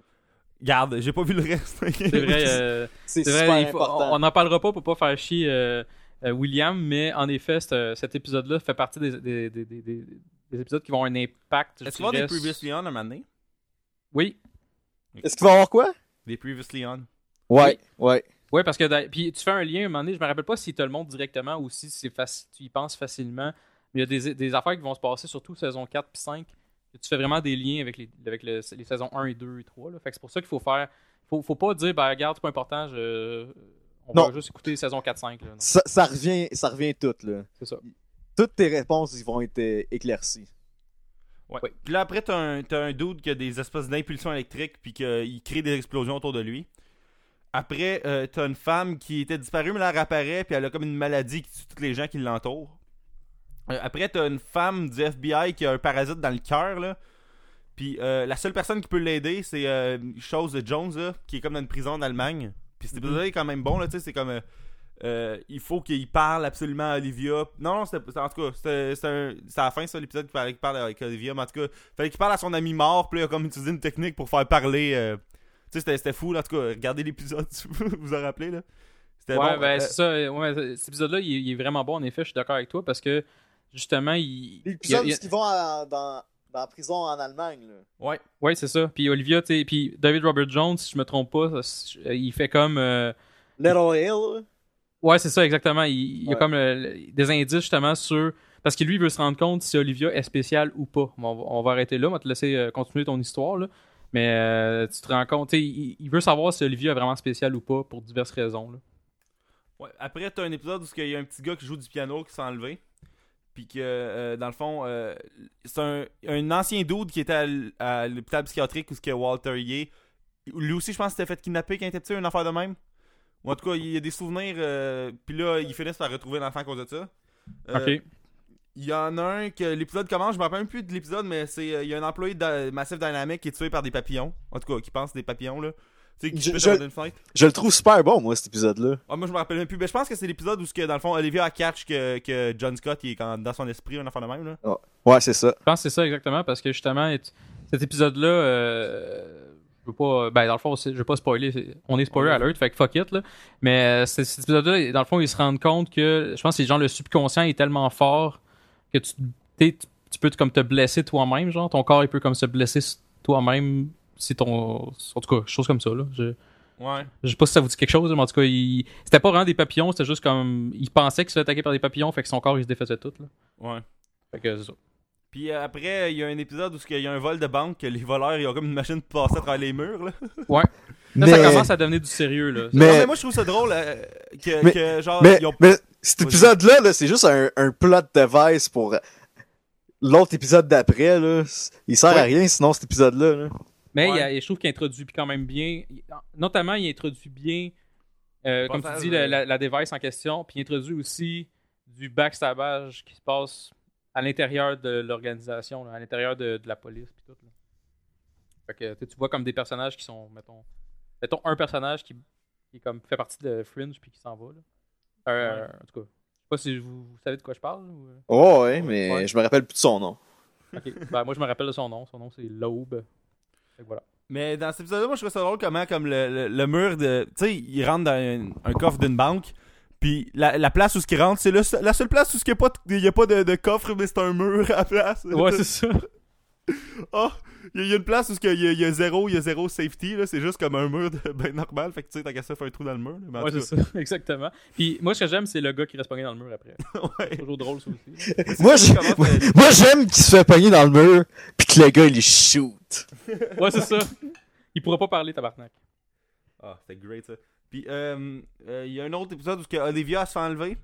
Speaker 2: Garde, j'ai pas vu le reste.
Speaker 1: C'est vrai, euh,
Speaker 3: C'est
Speaker 1: vrai, faut-
Speaker 3: important.
Speaker 1: on n'en parlera pas pour pas faire chier euh, euh, William, mais en effet, cet épisode-là fait partie des, des, des, des- des- des épisodes qui vont avoir un impact.
Speaker 2: Est-ce qu'il va des Previously On un moment donné?
Speaker 1: Oui,
Speaker 3: Est-ce qu'il va y avoir quoi?
Speaker 2: Des Previously On.
Speaker 3: Ouais, ouais.
Speaker 1: Ouais, parce que puis tu fais un lien à un moment donné, je me rappelle pas s'il te le montre directement ou si c'est faci- tu y penses facilement. Mais il y a des, des affaires qui vont se passer, surtout saison 4 puis 5. que Tu fais vraiment des liens avec les, avec le- les saisons 1 et 2 et 3. Là. Fait que c'est pour ça qu'il faut faire. Faut, faut pas dire, ben regarde, c'est pas important, je, on
Speaker 3: Non.
Speaker 1: va juste écouter saison 4-5. là. Non,
Speaker 3: Ça, ça revient, ça revient tout, là.
Speaker 1: C'est ça.
Speaker 3: Toutes tes réponses, ils vont être euh, éclaircies.
Speaker 2: Ouais. Puis là, après, t'as un, t'as un dude qui a des espèces d'impulsions électriques. Puis qu'il crée des explosions autour de lui. Après, euh, t'as une femme qui était disparue, mais là, elle réapparaît. Puis elle a comme une maladie qui tue tous les gens qui l'entourent. Euh, après, t'as une femme du FBI qui a un parasite dans le cœur, là. Puis euh, la seule personne qui peut l'aider, c'est euh, Chose Jones, là, qui est comme dans une prison en Allemagne. Puis cet épisode-là est quand même bon, là, tu sais, c'est comme... euh, il faut qu'il parle absolument à Olivia. Non, non, c'était- en tout cas, c'est à la fin, ça, l'épisode qu'il fallait qu'il parle avec Olivia. Mais en tout cas, fallait qu'il parle à son ami mort, puis là, il a comme utilisé une technique pour faire parler... euh, tu sais, c'était, fou, là, en tout cas, regardez l'épisode, si vous vous en rappelez, là. C'était
Speaker 1: Ouais,
Speaker 2: bon.
Speaker 1: ben
Speaker 2: euh,
Speaker 1: c'est ça. Ouais, cet épisode-là, il, est- il est vraiment bon, en effet, je suis d'accord avec toi, parce que justement, il.
Speaker 3: L'épisode
Speaker 1: a-
Speaker 3: où ils vont à- dans, dans la prison en Allemagne, là.
Speaker 2: ouais.
Speaker 1: Ouais, c'est ça. Puis Olivia, tu sais, puis David Robert Jones, si je me trompe pas, ça, il fait comme. euh,
Speaker 3: Little Hill,
Speaker 1: Ouais, c'est ça, exactement. Il, il y a
Speaker 3: Ouais.
Speaker 1: comme le- des indices justement sur. Parce que lui, il veut se rendre compte si Olivia est spéciale ou pas. On va, on va arrêter là, on va te laisser euh, continuer ton histoire. Là. Mais euh, tu te rends compte, il, il veut savoir si Olivia est vraiment spéciale ou pas pour diverses raisons. Là.
Speaker 2: Ouais. Après, t'as un épisode où il y a un petit gars qui joue du piano qui s'est enlevé. Puis que, euh, dans le fond, euh, c'est un, un ancien dude qui était à, l'hôpital psychiatrique où ce que Walter y est. Lui aussi, je pense, s'était fait kidnapper quand il était petit, une affaire de même. En tout cas, il y a des souvenirs. euh, puis là, ils finissent par retrouver l'enfant à cause de ça. Euh,
Speaker 1: Ok.
Speaker 2: Il y en a un que l'épisode commence, je me rappelle même plus de l'épisode, mais c'est euh, il y a un employé de Massive Dynamic qui est tué par des papillons. En tout cas, qui pense des papillons là. Tu sais, qui
Speaker 3: Je-
Speaker 2: se
Speaker 3: je-
Speaker 2: une fenêtre.
Speaker 3: Je le trouve super bon, moi, cet épisode-là.
Speaker 2: Ah, moi je me rappelle même plus. Mais je pense que c'est l'épisode où ce que, dans le fond Olivia a catch que, que John Scott il est quand- dans son esprit, un enfant de même là.
Speaker 3: Ouais, c'est ça.
Speaker 1: Je pense que c'est ça exactement parce que justement, et- cet épisode-là, euh, veux pas. Ben, dans le fond, je veux pas spoiler. On est spoiler alert, fait que fuck it, là. Mais euh, cet épisode-là, dans le fond, ils se rendent compte que. Je pense que genre le subconscient est tellement fort que tu, tu, tu peux comme te blesser toi-même, genre. Ton corps, il peut comme se blesser toi-même si ton. En tout cas, chose comme ça, là. Je,
Speaker 2: Ouais.
Speaker 1: je sais pas si ça vous dit quelque chose, mais en tout cas, il... c'était pas vraiment des papillons, c'était juste comme. Il pensait qu'il se fait attaquer par des papillons, fait que son corps, il se défaisait tout, là.
Speaker 2: Ouais.
Speaker 1: Fait que c'est ça.
Speaker 2: Puis euh, après, il y a un épisode où il y a un vol de banque, que les voleurs, ils ont comme une machine pour passer à travers les murs. Là.
Speaker 1: Là,
Speaker 3: Mais,
Speaker 1: ça commence à devenir du sérieux, là.
Speaker 3: Mais-
Speaker 2: Non, mais moi, je trouve ça drôle euh, que,
Speaker 3: Mais-
Speaker 2: que, genre,
Speaker 3: mais,
Speaker 2: ils ont...
Speaker 3: mais cet épisode-là, là, c'est juste un, un plot device pour l'autre épisode d'après. là. Il sert à
Speaker 1: Ouais.
Speaker 3: rien sinon cet épisode-là. là.
Speaker 1: Mais
Speaker 2: Ouais.
Speaker 1: il y a- je trouve qu'il introduit quand même bien. Notamment, il introduit bien, euh, comme tu dis, la,
Speaker 2: euh,
Speaker 1: la, la device en question. Puis il introduit aussi du backstabage qui se passe à l'intérieur de l'organisation, là, à l'intérieur de, de la police. Puis tout, là. Fait que tu vois comme des personnages qui sont, mettons, mettons un personnage qui, qui comme, fait partie de Fringe puis qui s'en va. Là. Euh,
Speaker 2: Ouais.
Speaker 1: En tout cas, je sais pas si vous, vous savez de quoi je parle. Ou... euh?
Speaker 3: Oh, ouais, mais
Speaker 2: Ouais.
Speaker 3: je me rappelle plus de son nom.
Speaker 1: Ok. ben, moi, je me rappelle de son nom. Son nom, c'est L'aube. Fait que voilà.
Speaker 2: Mais dans cet épisode-là, moi, je trouve ça drôle comment, comme le, le, le mur de. Tu sais, il rentre dans un, un coffre d'une banque. Puis la, la place où ce qui rentre, c'est la seule place où il n'y a pas, de, y a pas de, de coffre, mais c'est un mur à la place.
Speaker 1: Ouais, c'est ça.
Speaker 2: Oh, il y, a- il y a une place où il y, y a zéro, il y a zéro safety, là. C'est juste comme un mur de, ben normal. Fait que tu sais, t'as qu'à ça faire un trou dans le mur. là,
Speaker 1: Ouais, c'est ça, exactement. Puis moi, ce que j'aime, c'est le gars qui reste pogné dans le mur après.
Speaker 2: ouais.
Speaker 1: C'est toujours drôle, ça aussi.
Speaker 3: Moi, j'aime qu'il se fait pogner dans le mur, puis que le gars, il shoot.
Speaker 1: Ouais, c'est ça. Il pourra pas parler, tabarnak.
Speaker 2: Ah, c'était great ça. Puis euh, euh, il y a un autre épisode où que Olivia se fait enlever.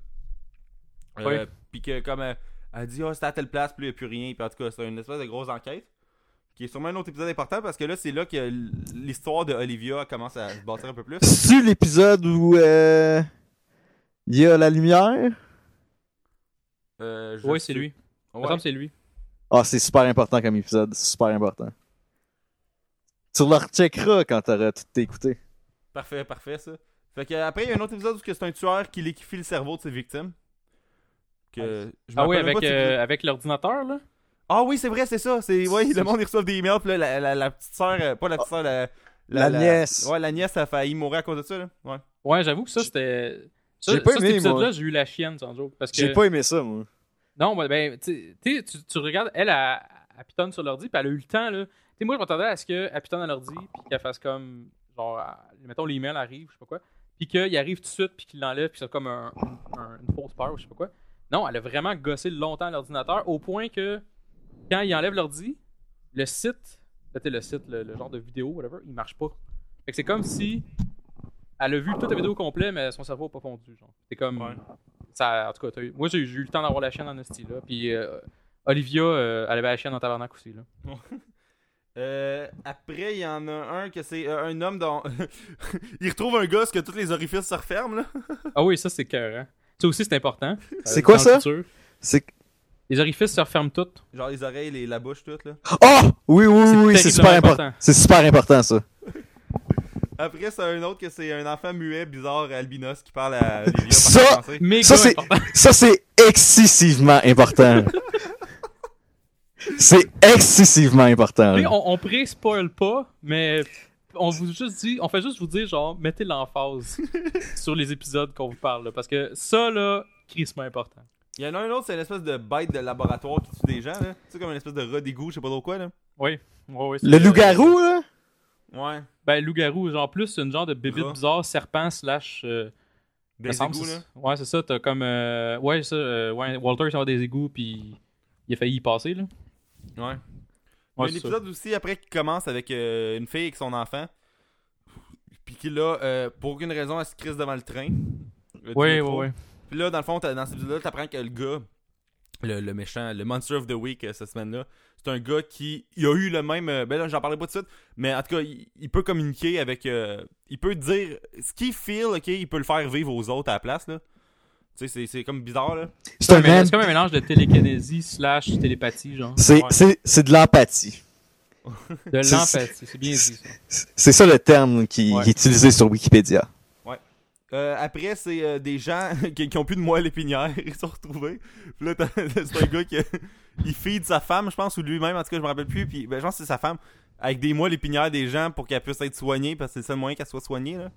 Speaker 2: Euh,
Speaker 1: Oui.
Speaker 2: Puis que comme euh, elle dit ah c'était à telle place, puis il n'y a plus rien. Puis en tout cas, c'est une espèce de grosse enquête. Qui est sûrement un autre épisode important parce que là, c'est là que l'histoire de Olivia commence à se bâtir un peu plus.
Speaker 3: C'est l'épisode où euh, il y a la lumière?
Speaker 2: Euh,
Speaker 1: Oui, c'est lui.
Speaker 2: Ouais.
Speaker 1: c'est lui.
Speaker 3: Ah, c'est super important comme épisode. C'est super important. Tu le recheckeras quand t'auras tout écouté.
Speaker 2: Parfait, parfait ça. Fait que après, il y a un autre épisode où c'est un tueur qui liquifie le cerveau de ses victimes. Que, je me
Speaker 1: Ah oui, avec, euh, avec l'ordinateur, là?
Speaker 2: Ah oui, c'est vrai, c'est ça. C'est ouais, le monde ils reçoivent des emails, puis là, la, la, la petite sœur, euh, pas la petite sœur, la,
Speaker 3: La nièce.
Speaker 2: Ouais, la nièce a failli mourir à cause de ça, là. Ouais.
Speaker 1: Ouais, j'avoue que ça, c'était. Ça,
Speaker 3: J'ai pas
Speaker 1: ça,
Speaker 3: aimé,
Speaker 1: cet épisode-là,
Speaker 3: moi.
Speaker 1: j'ai eu la chienne, sans joke. Parce que...
Speaker 3: J'ai pas aimé ça, moi.
Speaker 1: Non, mais ben, tu sais, tu, tu regardes, elle, elle, elle pitonne sur l'ordi, puis elle a eu le temps, là. Tu sais, moi, je m'attendais à ce qu'elle pitonne à l'ordi, puis qu'elle fasse comme, genre, mettons, l'email arrive, je sais pas quoi, puis qu'il arrive tout de suite, puis qu'il l'enlève, puis c'est comme un, un- une fausse peur, ou je sais pas quoi. Non, elle a vraiment gossé longtemps l'ordinateur, au point que, quand il enlève l'ordi, le site, peut-être le site, le, le genre de vidéo, whatever, il marche pas. Fait que c'est comme si elle a vu toute la vidéo complète, mais son cerveau a pas fondu, genre. C'est comme...
Speaker 2: Ouais.
Speaker 1: Ça, en tout cas, moi j'ai eu j'ai eu le temps d'avoir la chienne en esti là. Puis euh, Olivia, euh, elle avait la chienne en tabarnak aussi là.
Speaker 2: Euh, après, il y en a un que c'est euh, un homme dont. il retrouve un gosse que tous les orifices se referment, là.
Speaker 1: Ah oui, ça c'est cœur. Hein. Ça aussi c'est important.
Speaker 3: C'est quoi ça?
Speaker 1: le futur.
Speaker 3: C'est.
Speaker 1: Les orifices se referment toutes.
Speaker 2: Genre les oreilles, les, la bouche, tout, là.
Speaker 3: Oh! Oui, oui, oui, oui,
Speaker 1: C'est
Speaker 3: super important.
Speaker 1: important.
Speaker 3: C'est super important, ça.
Speaker 2: Après, c'est un autre que c'est un enfant muet, bizarre, albinos, qui parle à Olivia
Speaker 3: Ça- c'est-. Ça, c'est excessivement important. C'est excessivement important. Là.
Speaker 1: on, on pré-spoil pas, mais on vous juste dit, on fait juste vous dire genre mettez l'emphase sur les épisodes qu'on vous parle là, parce que ça là, crissement important.
Speaker 2: Il y en a un autre, c'est une espèce de bête de laboratoire qui tue des gens, là. Tu sais, comme une espèce de rat d'égout, je sais pas trop quoi, là.
Speaker 1: Oui. Ouais, ouais, c'est-
Speaker 3: Le loup-garou, là?
Speaker 2: Ouais.
Speaker 1: Ben loup-garou, genre plus une genre de bébite
Speaker 2: Rat.
Speaker 1: bizarre, serpent slash. euh,
Speaker 2: Des égouts,
Speaker 1: c'est-
Speaker 2: là.
Speaker 1: Ouais, c'est ça. T'as comme. euh, Ouais, ça. euh, ouais, Walter, il s'en va des égouts, puis il a failli y passer, là.
Speaker 2: Ouais. Il y a
Speaker 1: Ouais,
Speaker 2: un
Speaker 1: ça.
Speaker 2: épisode aussi après qui commence avec euh, une fille avec son enfant. Puis qui là, euh, pour aucune raison, elle se crisse devant le train. Le
Speaker 1: Ouais, ouais,
Speaker 2: métro.
Speaker 1: ouais.
Speaker 2: Puis là, dans le fond, dans cet épisode-là, t'apprends que le gars, le, le méchant, le Monster of the Week euh, cette semaine-là. C'est un gars qui il a eu le même. euh, ben là, j'en parlerai pas tout de suite, mais en tout cas, il, il peut communiquer avec. euh, il peut dire ce qu'il feel, ok, il peut le faire vivre aux autres à la place, là. Tu sais, c'est- c'est comme bizarre, là.
Speaker 3: C'est un
Speaker 1: Mais
Speaker 3: man.
Speaker 1: C'est comme un mélange de télékinésie slash télépathie, genre.
Speaker 3: C'est,
Speaker 2: Ouais.
Speaker 3: c'est, c'est de l'empathie.
Speaker 1: De l'empathie, c'est bien dit ça.
Speaker 3: C'est ça le terme qui,
Speaker 1: Ouais.
Speaker 3: qui est utilisé sur Wikipédia.
Speaker 2: Euh, après, c'est euh, des gens qui, qui ont plus de moelle épinière, ils sont retrouvés. Puis là, t'as- c'est un gars qui il feed sa femme, je pense, ou lui-même, en tout cas, je me rappelle plus. Puis, ben, je pense que c'est sa femme, avec des moelles épinières des gens pour qu'elle puisse être soignée, parce que c'est le seul moyen qu'elle soit soignée, là.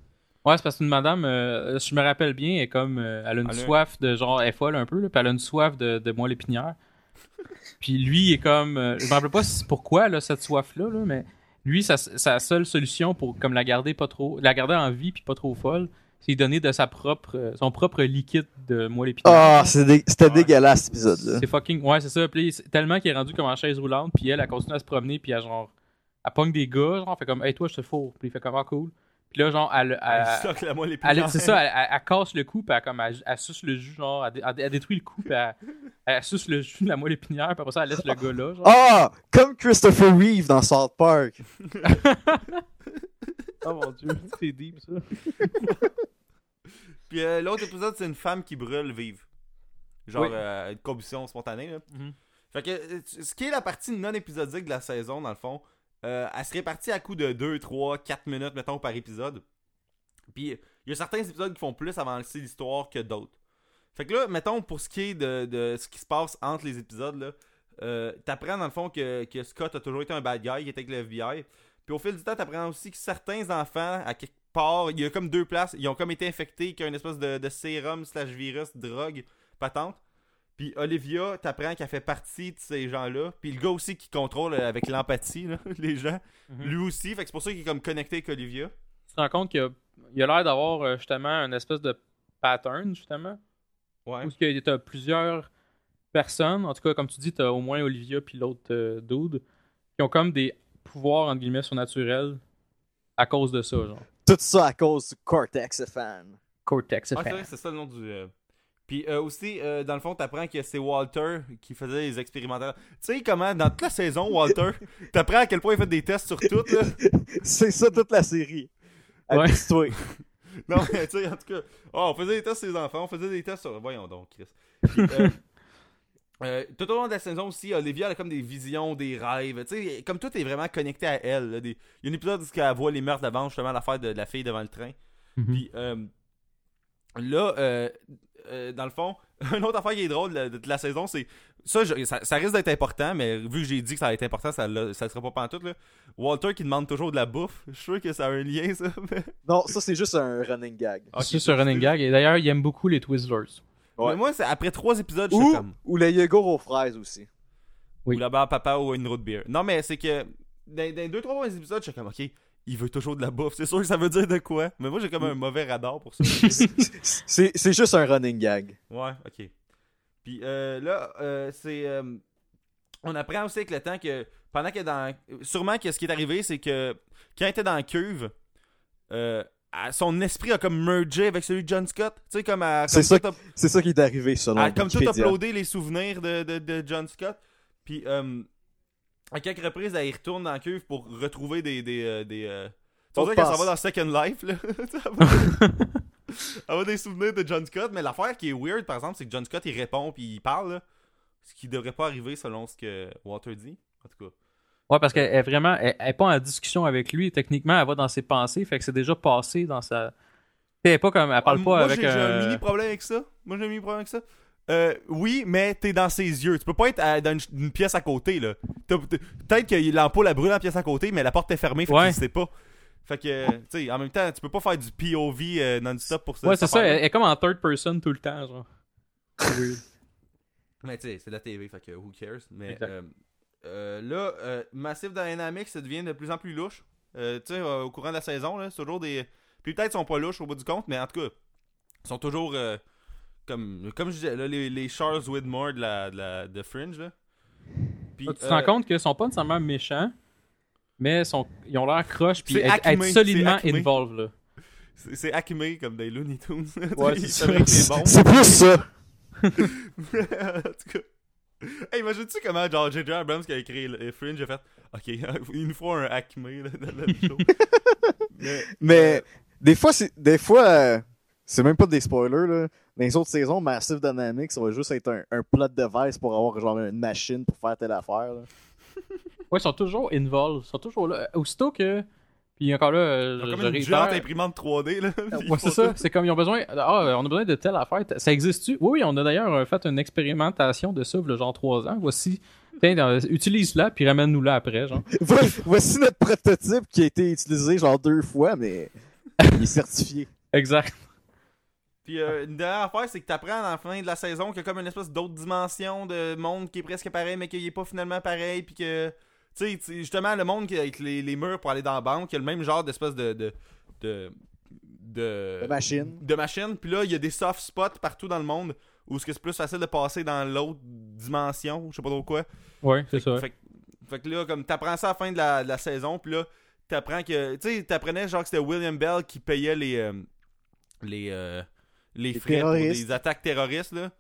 Speaker 1: Ouais, c'est parce qu'une madame, euh, je me rappelle bien, elle est comme. euh, elle a une soif de genre. Elle est folle un peu, là, puis elle a une soif de, de moelle épinière. puis lui, il est comme. euh, je me rappelle pas si- pourquoi, là, cette soif-là, là, mais lui, sa, sa seule solution pour comme la garder pas trop. La garder en vie puis pas trop folle, c'est lui donner de sa propre, euh, son propre liquide de moelle épinière.
Speaker 3: Ah, c'est dé- c'était
Speaker 2: Ouais.
Speaker 3: dégueulasse cet épisode-là.
Speaker 1: C'est fucking. Ouais, c'est ça. Puis tellement qu'il est rendu comme en chaise roulante, puis elle, elle continue à se promener, puis elle, genre. Elle pogne des gars, genre, elle fait comme, hey, toi, je te fourre. Puis il fait comme, ah, cool. Puis là, genre, elle.
Speaker 2: Elle
Speaker 1: elle-
Speaker 2: soque la moelle
Speaker 1: elle-
Speaker 2: épinière.
Speaker 1: c'est ça, elle, elle- elle casse le cou, puis elle, comme, elle, elle suce le jus, genre, elle, dé- elle- elle détruit le cou, puis elle, elle suce le jus de la moelle épinière, puis après ça, elle laisse le gars là, genre.
Speaker 3: Ah! Comme Christopher Reeve dans South Park.
Speaker 1: Oh mon dieu, c'est deep ça.
Speaker 2: Puis euh, l'autre épisode, c'est une femme qui brûle vive. Genre,
Speaker 1: Oui.
Speaker 2: euh, une combustion spontanée, là.
Speaker 1: Mhm.
Speaker 2: Fait que, euh, ce qui est la partie non épisodique de la saison, dans le fond, euh, elle se répartit à coup de 2, 3, 4 minutes, mettons, par épisode. Puis, il y a certains épisodes qui font plus avancer l'histoire que d'autres. Fait que là, mettons, pour ce qui est de, ce qui se passe entre les épisodes, là, euh, t'apprends dans le fond que, que Scott a toujours été un bad guy, il était avec le FBI. Puis au fil du temps, t'apprends aussi que certains enfants, à quelque part, il y a comme deux places, ils ont comme été infectés, qu'il y a une espèce de, de sérum slash virus, drogue, patente. Puis Olivia, t'apprends qu'elle fait partie de ces gens-là. Puis le gars aussi qui contrôle euh, avec l'empathie, là, les gens,
Speaker 1: Mhm.
Speaker 2: lui aussi. Fait que c'est pour ça qu'il est comme connecté avec Olivia.
Speaker 1: Tu te rends compte qu'il a, il a l'air d'avoir euh, justement une espèce de pattern, justement,
Speaker 2: Ouais.
Speaker 1: où tu as plusieurs personnes, en tout cas, comme tu dis, tu as au moins Olivia puis l'autre euh, dude, qui ont comme des pouvoirs, entre guillemets, surnaturels à cause de ça, genre.
Speaker 3: Tout ça à cause du Cortex fan.
Speaker 1: Cortex
Speaker 2: Ah, c'est vrai, c'est ça le nom du. euh, Puis euh, aussi, euh, dans le fond, t'apprends que c'est Walter qui faisait les expérimentaires. Tu sais comment, dans toute la saison, Walter, t'apprends à quel point il fait des tests sur tout, là?
Speaker 3: C'est ça toute la série.
Speaker 1: Ouais.
Speaker 3: Amuse-toi.
Speaker 2: Non, mais tu sais, en tout cas, oh, on faisait des tests sur les enfants, on faisait des tests sur. Voyons donc, Chris. Puis, euh, euh, tout au long de la saison aussi, Olivia elle a comme des visions, des rêves. Tu sais, comme tout est vraiment connecté à elle. là, des- Il y a un épisode où elle voit les meurtres d'avant, justement, l'affaire de, de la fille devant le train.
Speaker 1: Mhm.
Speaker 2: Puis euh, là, euh, dans le fond, une autre affaire qui est drôle de, de la saison, c'est. Ça, je- ça, ça risque d'être important, mais vu que j'ai dit que ça allait être important, ça ne sera pas pantoute. Là. Walter qui demande toujours de la bouffe. Je suis sûr que ça a un lien, ça. mais-
Speaker 3: Non, ça c'est juste un running gag.
Speaker 1: C'est sur Running Gag. Et d'ailleurs, il aime beaucoup les Twizzlers.
Speaker 3: Ouais.
Speaker 2: Mais moi, c'est après trois épisodes, je suis comme.
Speaker 3: ou le yogourt aux fraises aussi.
Speaker 1: Oui.
Speaker 2: Ou là-bas, papa ou une route bière. Non, mais c'est que. Dans, dans les deux, trois épisodes, je suis comme, ok, il veut toujours de la bouffe. C'est sûr que ça veut dire de quoi. Mais moi, j'ai comme un mauvais radar pour ça.
Speaker 3: C'est juste un running gag.
Speaker 2: Ouais, ok. Puis euh, là, euh, c'est. euh, on apprend aussi avec le temps que pendant que dans. Sûrement que ce qui est arrivé, c'est que quand il était dans la cuve, euh, son esprit a comme mergé avec celui de John Scott. Tu sais, comme à.
Speaker 3: C'est ça ça qui est arrivé selon
Speaker 2: à- comme tout uploader les souvenirs de, de, de John Scott. Puis euh, à quelques reprises, elle y retourne dans la cuve pour retrouver des. des, euh, des euh, Tu
Speaker 3: On
Speaker 2: vas dire que ça
Speaker 3: passe.
Speaker 2: va dans Second Life, là. Va- Elle a des souvenirs de John Scott, mais l'affaire qui est weird, par exemple, c'est que John Scott, il répond puis il parle, là. Ce qui devrait pas arriver selon ce que Walter dit. En tout cas.
Speaker 1: Ouais, parce qu'elle est vraiment. Elle, elle est pas en discussion avec lui. Techniquement, elle va dans ses pensées. Fait que c'est déjà passé dans sa. Elle est pas comme. Elle parle
Speaker 2: Ah,
Speaker 1: pas
Speaker 2: moi,
Speaker 1: avec
Speaker 2: j'ai, j'ai un
Speaker 1: euh,
Speaker 2: mini problème avec ça. Moi, j'ai un mini problème avec ça. Euh, oui, mais t'es dans ses yeux. Tu peux pas être à- dans une, une pièce à côté, là. Peut-être que l'ampoule a brûlé la pièce à côté, mais la porte est fermée, fait
Speaker 1: Ouais.
Speaker 2: qu'il sait pas. Fait que, tu sais, en même temps, tu peux pas faire du POV euh, non-stop pour ça.
Speaker 1: Ouais, c'est ça. Elle est comme en third person tout le temps, genre. Weird.
Speaker 2: Mais tu sais, c'est de la TV, fait que who cares? Mais euh, euh, là, euh, Massive Dynamics, ça devient de plus en plus louche. Euh, tu sais, euh, au courant de la saison, là, c'est toujours des. Puis peut-être ils sont pas louches au bout du compte, mais en tout cas, ils sont toujours euh, comme, comme je disais, là, les, les Charles Widmore de la, de la de Fringe. Là. Puis,
Speaker 1: tu te
Speaker 2: euh,
Speaker 1: rends compte qu'ils sont pas nécessairement méchants, mais sont, ils ont l'air croche puis être, solidement involved, là.
Speaker 2: c'est, Acme comme des Looney Tunes.
Speaker 1: Ouais, c'est
Speaker 3: plus ça.
Speaker 2: en tout cas. Hey, imagine-tu comment, genre, J.J. Abrams qui a écrit le- Fringe a fait Ok, il nous faut un Acme là, dans le show. Mais,
Speaker 3: Mais
Speaker 2: euh,
Speaker 3: des fois, c'est des fois, euh, c'est même pas des spoilers là. Dans les autres saisons, Massive Dynamics, ça va juste être un, un plot device pour avoir genre une machine pour faire telle affaire. Là.
Speaker 1: Ouais, ils sont toujours involved. Ils sont toujours là. Aussitôt que. Puis encore là, euh,
Speaker 2: ils ont
Speaker 1: je,
Speaker 2: comme
Speaker 1: je
Speaker 2: une géante imprimante 3D, là. ils
Speaker 1: Ouais, c'est ça. C'est comme ils ont besoin. Ah, on a besoin de telle affaire. Ça existe-tu? Oui, oui, on a d'ailleurs euh, fait une expérimentation de ça, le genre 3 ans. Voici. Utilise-la, puis ramène-nous-la après, genre.
Speaker 3: Vo- Voici notre prototype qui a été utilisé genre deux fois, mais il est certifié.
Speaker 1: Exact.
Speaker 2: Puis euh, une dernière affaire, c'est que t'apprends à la fin de la saison qu'il y a comme une espèce d'autre dimension de monde qui est presque pareil, mais qui est pas finalement pareil, puis que. Tu sais, justement, le monde qui avec les, les murs pour aller dans la banque, il y a le même genre d'espèce de. de. de. de,
Speaker 3: machine.
Speaker 2: de machine. Puis là, il y a des soft spots partout dans le monde où c'est plus facile de passer dans l'autre dimension, je sais pas trop quoi.
Speaker 1: Ouais, c'est ça.
Speaker 2: Fait, que- fait que là, comme t'apprends ça à la fin de la, de la saison, puis là, t'apprends que. Tu sais, t'apprenais genre que c'était William Bell qui payait les. euh, les. euh, les
Speaker 3: Les
Speaker 2: frais pour des attaques terroristes, là.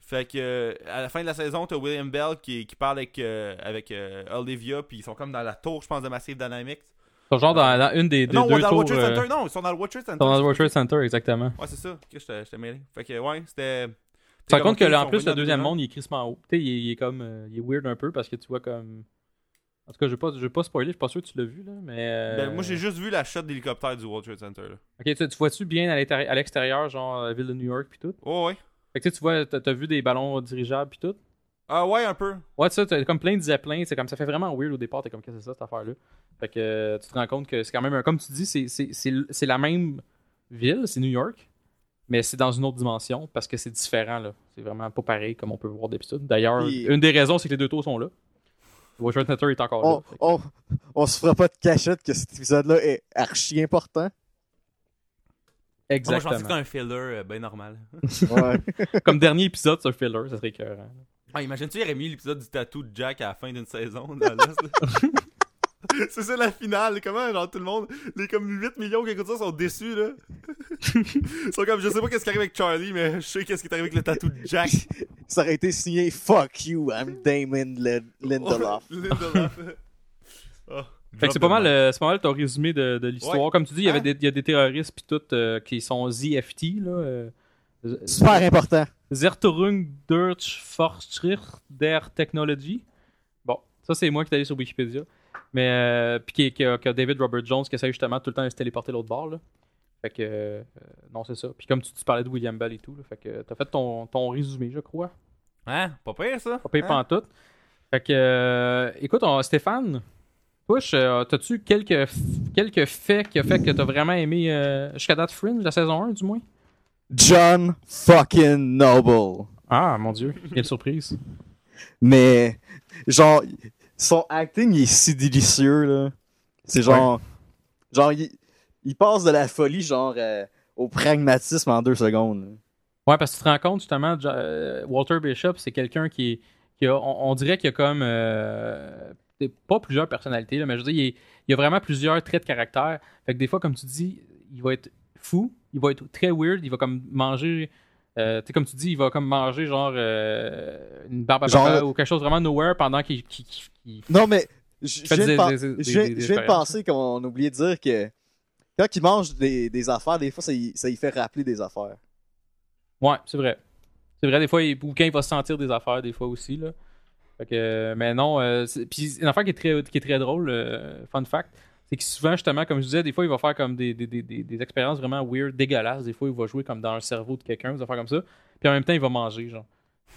Speaker 2: Fait que euh, à la fin de la saison, t'as William Bell qui, qui parle avec, euh, avec euh, Olivia, puis ils sont comme dans la tour, je pense, de Massive Dynamics.
Speaker 1: Ils sont genre dans, dans une des, des
Speaker 2: non,
Speaker 1: deux
Speaker 2: dans le
Speaker 1: tours.
Speaker 2: World Trade
Speaker 1: euh,
Speaker 2: Center. Non, ils sont dans le World Trade
Speaker 1: ils
Speaker 2: Center.
Speaker 1: sont dans le World Trade Center, exactement.
Speaker 2: Ouais, c'est ça. J'étais j'étais mêlé. Fait que, ouais, c'était.
Speaker 1: Tu te rends compte que là, en plus, le deuxième monde, il est crissement haut. Tu sais, il, est- il est comme. euh, il est weird un peu parce que tu vois comme. En tout cas, je vais pas, je vais pas spoiler, je suis pas sûr que tu l'as vu, là, mais. euh,
Speaker 2: Ben, moi, j'ai juste vu la shot d'hélicoptère du World Trade Center, là.
Speaker 1: Ok, tu, tu vois-tu bien à l'extérieur, genre la ville de New York, puis tout?
Speaker 2: Oh, ouais.
Speaker 1: Fait que tu sais, tu vois, t'as t'as vu des ballons dirigeables, puis tout?
Speaker 2: Ah, ouais, un peu.
Speaker 1: Ouais, tu sais, t'as comme plein de zeppelins, c'est comme ça fait vraiment weird au départ, t'es comme, qu'est-ce que c'est ça, cette affaire-là? Fait que euh, tu te rends compte que c'est quand même, un- comme tu dis, c'est- la même ville, c'est New York, mais c'est dans une autre dimension parce que c'est différent, là. C'est vraiment pas pareil comme on peut voir d'habitude. D'ailleurs, une des raisons, c'est que les deux tours sont là. Center est encore
Speaker 3: On,
Speaker 1: là.
Speaker 3: On, on se fera pas de cachette que cet épisode-là est archi important.
Speaker 2: Moi, je pensais que
Speaker 1: Exactement.
Speaker 2: un filler euh, ben normal.
Speaker 3: Ouais.
Speaker 1: Comme dernier épisode, c'est un filler, ça serait écœurant.
Speaker 2: Ah, imagine-tu, il aurait mis l'épisode du tatou de Jack à la fin d'une saison dans l'Est, là. C'est ça la finale. Comment, genre, tout le monde, les comme 8 millions qui écoutent ça sont déçus, là. Ils sont comme, je sais pas qu'est-ce qui arrive avec Charlie, mais je sais qu'est-ce qui est arrivé avec le tatou de Jack.
Speaker 3: Ça aurait été signé Fuck you, I'm Damon Lin- Lindelof.
Speaker 2: Lindelof. Ah,
Speaker 1: Fait que c'est pas
Speaker 2: the
Speaker 1: mal, euh, c'est pas mal ton résumé de, de l'histoire.
Speaker 2: Ouais.
Speaker 1: Comme tu dis, il y avait
Speaker 2: Hein?
Speaker 1: des, il y a des terroristes puis tout euh, qui sont ZFT là. euh,
Speaker 3: Super important.
Speaker 1: Zerturung durch Fortschritt der Technology. Bon, ça c'est moi qui est allé sur Wikipédia. Mais euh, puis qui, a, David Robert Jones qui essaie justement tout le temps de se téléporter l'autre bord là. Fait que euh, non c'est ça. Puis comme tu, tu parlais de William Bell et tout, là, fait que t'as fait ton, ton résumé je crois.
Speaker 2: Hein? Pas pire, ça?
Speaker 1: Pas pire
Speaker 2: Hein?
Speaker 1: pantoute. Fait que, euh, écoute, on- Stéphane, Push, euh, t'as-tu quelques, quelques faits qui a fait que t'as vraiment aimé euh, jusqu'à date Fringe, la saison 1 du moins?
Speaker 3: John fucking Noble.
Speaker 1: Ah, mon dieu, quelle surprise.
Speaker 3: Mais, genre, son acting il est si délicieux, là. C'est genre. Genre, il, il passe de la folie, genre, euh, au pragmatisme en deux secondes. là.
Speaker 1: Ouais, parce que tu te rends compte, justement, euh, Walter Bishop, c'est quelqu'un qui, qui a, on, on dirait qu'il y a comme, euh, pas plusieurs personnalités, là, mais je veux dire, il, est- il a vraiment plusieurs traits de caractère. Fait que des fois, comme tu dis, il va être fou, il va être très weird, il va comme manger, euh, tu sais, comme tu dis, il va comme manger genre euh, une barbe à
Speaker 3: Genre-
Speaker 1: ou quelque chose vraiment nowhere pendant qu'il-
Speaker 3: Non, mais, je viens, de penser qu'on a oublié de dire que quand il mange des, des affaires, des fois, ça y, ça y fait rappeler des affaires.
Speaker 1: Ouais, c'est vrai. C'est vrai, des fois, il, ou quand il va se sentir des affaires, des fois aussi, là. Fait que, mais non, euh, puis une affaire qui est très, qui est très drôle, euh, fun fact, c'est que souvent, justement, comme je disais, des fois, il va faire comme des, des, des, des, des expériences vraiment weird, dégueulasses. Des fois, il va jouer comme dans le cerveau de quelqu'un, des affaires comme ça. Puis en même temps, il va manger, genre.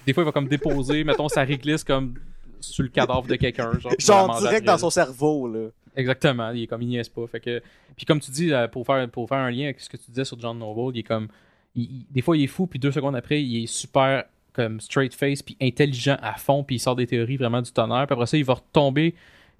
Speaker 1: Des fois, il va comme déposer, mettons, sa réglisse comme sur le cadavre de quelqu'un, genre.
Speaker 3: direct dans son cerveau, là.
Speaker 1: Exactement, il est comme il niaise pas. Fait que, puis comme tu dis, euh, pour faire, pour faire un lien avec ce que tu disais sur John Noble, il est comme. il- il- des fois, il est fou, puis deux secondes après, il est super comme straight face, puis intelligent à fond, puis il sort des théories vraiment du tonnerre. Puis après ça, il va retomber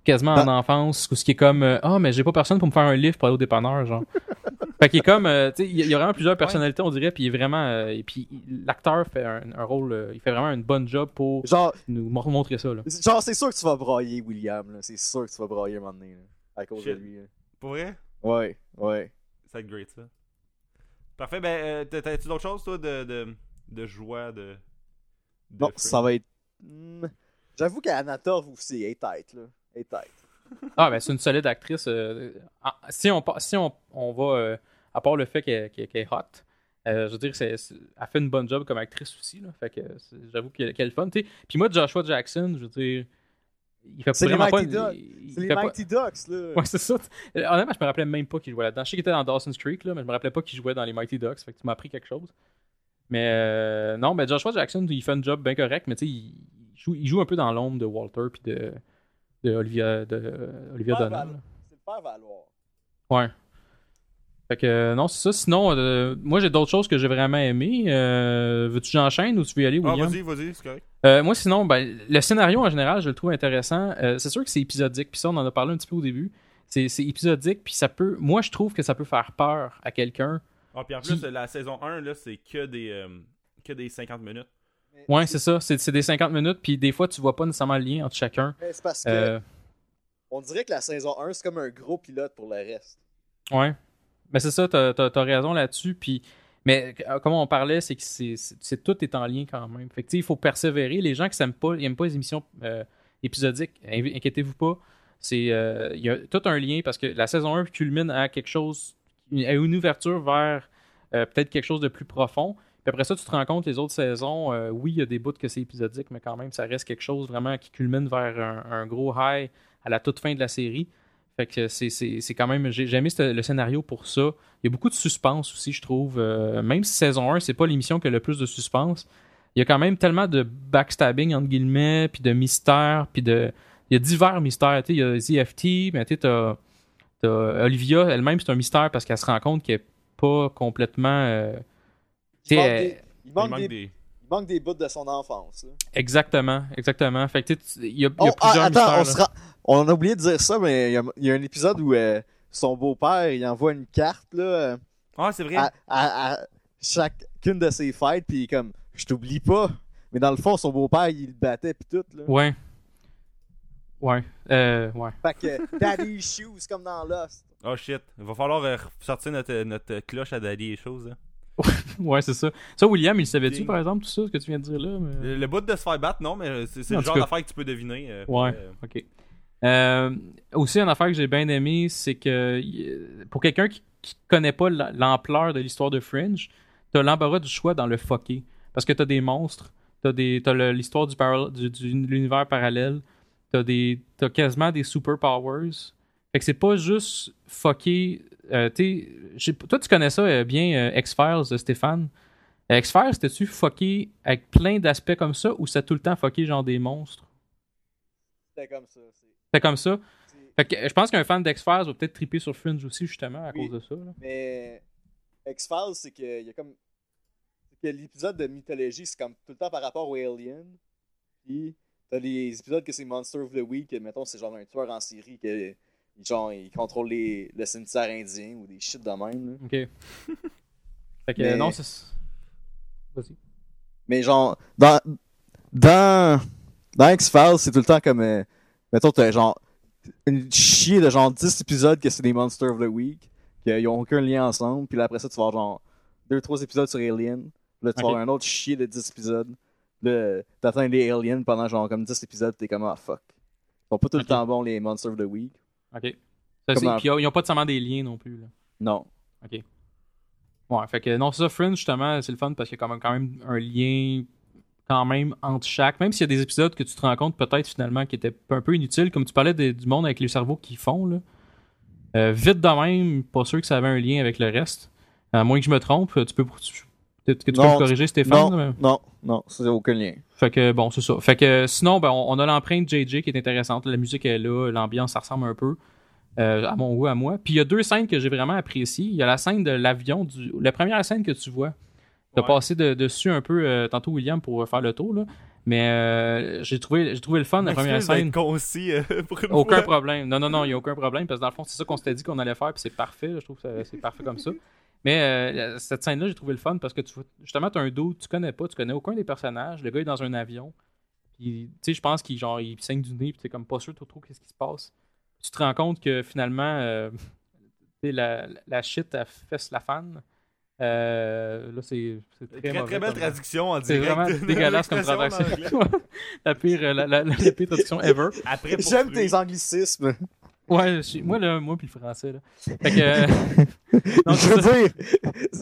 Speaker 1: quasiment en
Speaker 3: Ben-
Speaker 1: enfance, ou ce qui est comme Ah, mais j'ai pas personne pour me faire un livre pour aller au dépanneur, genre. fait qu'il est comme. euh, tu sais, il y a- vraiment plusieurs personnalités, on dirait, puis il est vraiment. euh, et puis l'acteur fait un, un rôle. euh, il fait vraiment une bonne job pour
Speaker 3: Genre,
Speaker 1: nous mon- montrer ça, là.
Speaker 3: genre c'est sûr que tu vas broyer, William, là. C'est sûr que tu vas broyer un moment donné, là, à cause de lui. là.
Speaker 2: Pour vrai?
Speaker 3: Ouais, ouais.
Speaker 2: Ça va être great, ça. Parfait, ben, euh, t'as- t'as-tu d'autres choses, toi, de, de, de joie, de... de
Speaker 3: Non, ça va être. Hmm. J'avoue qu'Anna Torv aussi est tête, là. Est tête.
Speaker 1: Ah, ben c'est une solide actrice. euh, si on, si on, on va, euh, à part le fait qu'elle est hot, euh, je veux dire, c'est, c'est- elle fait une bonne job comme actrice aussi. Là, fait que j'avoue qu'elle qu'elle est fun. tu sais. Puis moi, Joshua Jackson, je veux dire, il fait
Speaker 3: C'est les
Speaker 1: vraiment pas.
Speaker 3: C'est les
Speaker 1: pas-
Speaker 3: Mighty Ducks, là.
Speaker 1: Ouais, c'est ça. Honnêtement, je me rappelais même pas qu'il jouait là-dedans. Je sais qu'il était dans Dawson's Creek, là, mais je me rappelais pas qu'il jouait dans les Mighty Ducks. Fait que tu m'as appris quelque chose. Mais euh, non, mais Joshua Jackson, il fait un job bien correct, mais tu sais, il, il joue, il joue un peu dans l'ombre de Walter puis de, de Olivia, de, euh, Olivia.
Speaker 3: C'est le faire valoir.
Speaker 1: Ouais. Fait que euh, non, c'est ça. Sinon, euh, moi j'ai d'autres choses que j'ai vraiment aimé. Euh, Veux-tu que j'enchaîne ou tu veux y aller,
Speaker 2: Ah,
Speaker 1: William?
Speaker 2: vas-y, vas-y, c'est correct.
Speaker 1: Euh, moi, sinon, ben, le scénario en général, je le trouve intéressant. Euh, c'est sûr que c'est épisodique, puis ça, on en a parlé un petit peu au début. C'est c'est épisodique, puis ça peut. Moi, je trouve que ça peut faire peur à quelqu'un.
Speaker 2: Ah, puis en
Speaker 1: Qui-
Speaker 2: plus, la saison 1, là, c'est que des, euh, que des 50 minutes.
Speaker 3: Mais
Speaker 1: Ouais, c'est ça. C'est des 50 minutes, puis des fois, tu vois pas nécessairement le lien entre chacun.
Speaker 3: c'est parce que
Speaker 1: Euh,
Speaker 3: on dirait que la saison 1, c'est comme un gros pilote pour le reste.
Speaker 1: ouais. Mais c'est ça, t'as as, raison là-dessus. Puis. Mais euh, comme on parlait, c'est que c'est tout est en lien quand même. Fait que, il faut persévérer. Les gens qui s'aiment pas, ils aiment pas les émissions euh, épisodiques, inquiétez-vous pas. C'est euh, il y a tout un lien parce que la saison 1 culmine à quelque chose, à une ouverture vers euh, peut-être quelque chose de plus profond. Puis après ça, tu te rends compte les autres saisons, euh, oui, il y a des bouts que c'est épisodique, mais quand même, ça reste quelque chose vraiment qui culmine vers un, gros high à la toute fin de la série. Fait que c'est- quand même. J'ai aimé le scénario pour ça. Il y a beaucoup de suspense aussi, je trouve. Euh, même si saison 1, c'est pas l'émission qui a le plus de suspense, il y a quand même tellement de backstabbing, entre guillemets, puis de mystères, puis de. Il y a divers mystères. Il y a ZFT, mais tu sais, Olivia elle-même, c'est un mystère parce qu'elle se rend compte qu'elle est pas complètement. euh,
Speaker 3: Il manque,
Speaker 1: euh,
Speaker 3: des, il,
Speaker 2: Il
Speaker 3: manque des,
Speaker 2: des...
Speaker 3: il manque des bouts de son enfance. là.
Speaker 1: exactement, exactement. Fait que il y a, il y a
Speaker 3: Oh, ah,
Speaker 1: plusieurs
Speaker 3: attends, on,
Speaker 1: mystères.
Speaker 3: se
Speaker 1: là.
Speaker 3: rend- on a oublié de dire ça, mais il y a, il y a un épisode où euh, son beau-père il envoie une carte là, euh,
Speaker 2: Ah, c'est vrai.
Speaker 3: à, à- à chacune de ses fêtes, puis comme je t'oublie pas. Mais dans le fond, son beau-père il le battait puis tout. Là.
Speaker 1: Ouais. Ouais. Euh, ouais.
Speaker 3: Fait que Daddy Shoes comme dans Lost.
Speaker 2: Oh shit. Il va falloir sortir notre, notre cloche à Daddy et choses. hein.
Speaker 1: Ouais, c'est ça. Ça, William, il savait-tu, par exemple, tout ça, ce que tu viens de dire là? mais-
Speaker 2: Le, le bout de se faire battre, non, mais c'est le genre d'affaire que tu peux deviner. euh,
Speaker 1: Ouais.
Speaker 2: euh,
Speaker 1: Ok. Euh, aussi, une affaire que j'ai bien aimé, c'est que pour quelqu'un qui, qui connaît pas la- l'ampleur de l'histoire de Fringe, t'as l'embarras du choix dans le fucker. Parce que t'as des monstres, t'as des t'as le- l'histoire du, du, du- l'univers parallèle, t'as des t'as quasiment des superpowers. Fait que c'est pas juste fucker. Euh, toi, tu connais ça euh, bien, euh, X-Files de Stéphane. X-Files, c'était-tu fucké avec plein d'aspects comme ça ou c'était tout le temps fucké genre des monstres?
Speaker 3: C'était comme ça. c'est-
Speaker 1: C'était comme ça?
Speaker 3: c'est-
Speaker 1: Fait que je pense qu'un fan d'X-Files va peut-être triper sur Fringe aussi, justement, à
Speaker 3: Oui.
Speaker 1: cause de ça. là.
Speaker 3: Mais X-Files, c'est que il y a comme. c'est que l'épisode de mythologie, c'est comme tout le temps par rapport aux aliens. Puis t'as les épisodes que c'est Monster of the Week, que, mettons, c'est genre un tueur en série que genre il contrôle les, le cimetière indien ou des shit de même. là.
Speaker 1: Ok. fait que
Speaker 3: Mais-
Speaker 1: non, c'est. Vas-y.
Speaker 3: Mais genre, dans. Dans. Dans X-Files, c'est tout le temps comme. euh, mettons, t'as genre. Une chier de genre 10 épisodes que c'est des Monster of the Week, qu'ils ont aucun lien ensemble, puis là après ça, tu vas avoir genre 2-3 épisodes sur Alien, là tu vas
Speaker 1: Ok.
Speaker 3: avoir un autre chier de 10 épisodes, là t'atteins les Aliens pendant genre comme 10 épisodes, t'es comme ah fuck. Ils sont pas tout le temps bons les Monster of the Week.
Speaker 1: Ok. Ça, c'est- Puis ils n'ont pas nécessairement des liens non plus. Là.
Speaker 3: Non.
Speaker 1: Ok. Ouais, fait que non, c'est ça, Fringe, justement, c'est le fun parce qu'il y a quand même, quand même un lien quand même entre chaque. Même s'il y a des épisodes que tu te rends compte peut-être finalement qui étaient un peu inutiles, comme tu parlais du monde avec les cerveaux qui font, là. Euh, vite de même, pas sûr que ça avait un lien avec le reste. À moins que je me trompe, tu peux, tu- que tu peux
Speaker 3: Non,
Speaker 1: me corriger, Stéphane.
Speaker 3: Non,
Speaker 1: mais-
Speaker 3: non, non, ça n'a aucun lien.
Speaker 1: Fait que bon, c'est ça. Fait que sinon, ben, on, on a l'empreinte JJ qui est intéressante. La musique est là, l'ambiance, ça ressemble un peu euh, à mon goût, à moi. Puis il y a deux scènes que j'ai vraiment appréciées. Il y a la scène de l'avion, du... la première scène que tu vois. T'as
Speaker 2: Ouais.
Speaker 1: passé de- dessus un peu euh, tantôt, William, pour faire le tour. Là. Mais euh, j'ai trouvé, j'ai trouvé le fun, la première scène.
Speaker 2: concis euh, pour une
Speaker 1: Aucun
Speaker 2: fois?
Speaker 1: problème. Non, non, non, il n'y a aucun problème. Parce que dans le fond, c'est ça qu'on s'était dit qu'on allait faire. Puis c'est parfait. Je trouve que ça- c'est parfait comme ça. Mais euh, cette scène-là, j'ai trouvé le fun parce que tu, justement, tu as un dos, tu connais pas, tu connais aucun des personnages. Le gars est dans un avion. Puis, tu sais, je pense qu'il genre, il saigne du nez. Puis t'es comme pas sûr trop trop qu'est-ce qui se passe? Tu te rends compte que finalement, euh, la, la shit, elle fesse la fan. Euh, là, c'est c'est très,
Speaker 2: Très,
Speaker 1: mauvais
Speaker 2: très belle
Speaker 1: comme-
Speaker 2: traduction en
Speaker 1: C'est
Speaker 2: direct.
Speaker 1: vraiment
Speaker 2: de-
Speaker 1: dégueulasse comme traduction. la pire, la, la, la, la pire traduction ever.
Speaker 3: J'aime tes anglicismes.
Speaker 1: Ouais, je suis- moi, là, moi puis le français, là. Fait que... euh, non,
Speaker 3: je veux
Speaker 1: ça.
Speaker 3: dire,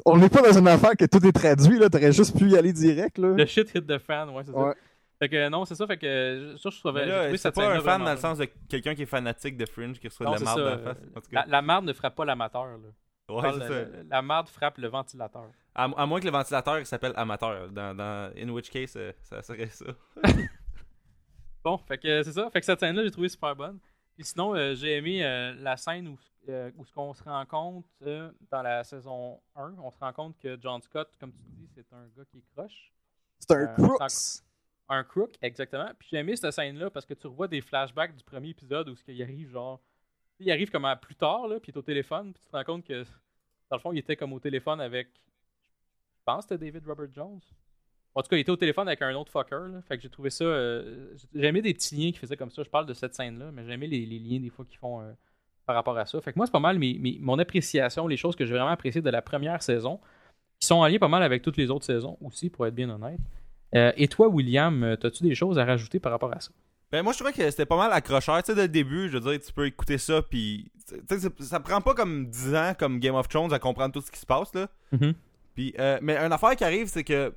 Speaker 3: on n'est pas dans une affaire que tout est traduit, là. T'aurais juste pu y aller direct, là.
Speaker 1: Le shit hit the fan, ouais, c'est ça. Fait que non, c'est ça, fait que ça, je trouvais.
Speaker 2: Là, c'est pas un fan
Speaker 1: vraiment
Speaker 2: dans le sens de quelqu'un qui est fanatique de Fringe qui reçoit
Speaker 1: Non,
Speaker 2: de
Speaker 1: c'est
Speaker 2: la marde dans la face.
Speaker 1: euh,
Speaker 2: En tout cas.
Speaker 1: La, la marde ne frappe pas l'amateur, là.
Speaker 2: Ouais, c'est ça.
Speaker 1: la, la marde frappe le ventilateur.
Speaker 2: À, à moins que le ventilateur il s'appelle amateur. Dans, dans, in which case, euh, ça serait ça.
Speaker 1: Bon, fait que c'est ça. Fait que cette scène-là, j'ai trouvé super bonne. Puis sinon, euh, j'ai aimé euh, la scène où, euh, où ce qu'on se rend compte dans la saison 1, on se rend compte que John Scott, comme tu dis, c'est un gars qui est croche.
Speaker 3: C'est un crooks.
Speaker 1: Un crook, exactement. Puis j'ai aimé cette scène-là parce que tu revois des flashbacks du premier épisode où ce qu'il arrive, genre. Il arrive comme à plus tard, là, puis il est au téléphone, puis tu te rends compte que, dans le fond, il était comme au téléphone avec. Je pense que c'était David Robert Jones. En tout cas, il était au téléphone avec un autre fucker, là. Fait que j'ai trouvé ça. euh, j'ai aimé des petits liens qui faisaient comme ça. Je parle de cette scène-là, mais j'ai aimé les, les liens des fois qu'ils font euh, par rapport à ça. Fait que moi, c'est pas mal mes- mes- mon appréciation, les choses que j'ai vraiment appréciées de la première saison, qui sont en lien pas mal avec toutes les autres saisons aussi, pour être bien honnête. Euh, et toi, William, euh, as-tu des choses à rajouter par rapport à ça?
Speaker 2: Ben, moi, je trouvais que c'était pas mal accrocheur. Tu sais, dès le début, je veux dire, tu peux écouter ça, puis. Ça- ça prend pas comme 10 ans, comme Game of Thrones, à comprendre tout ce qui se passe, là. Puis, euh, mais une affaire qui arrive, c'est que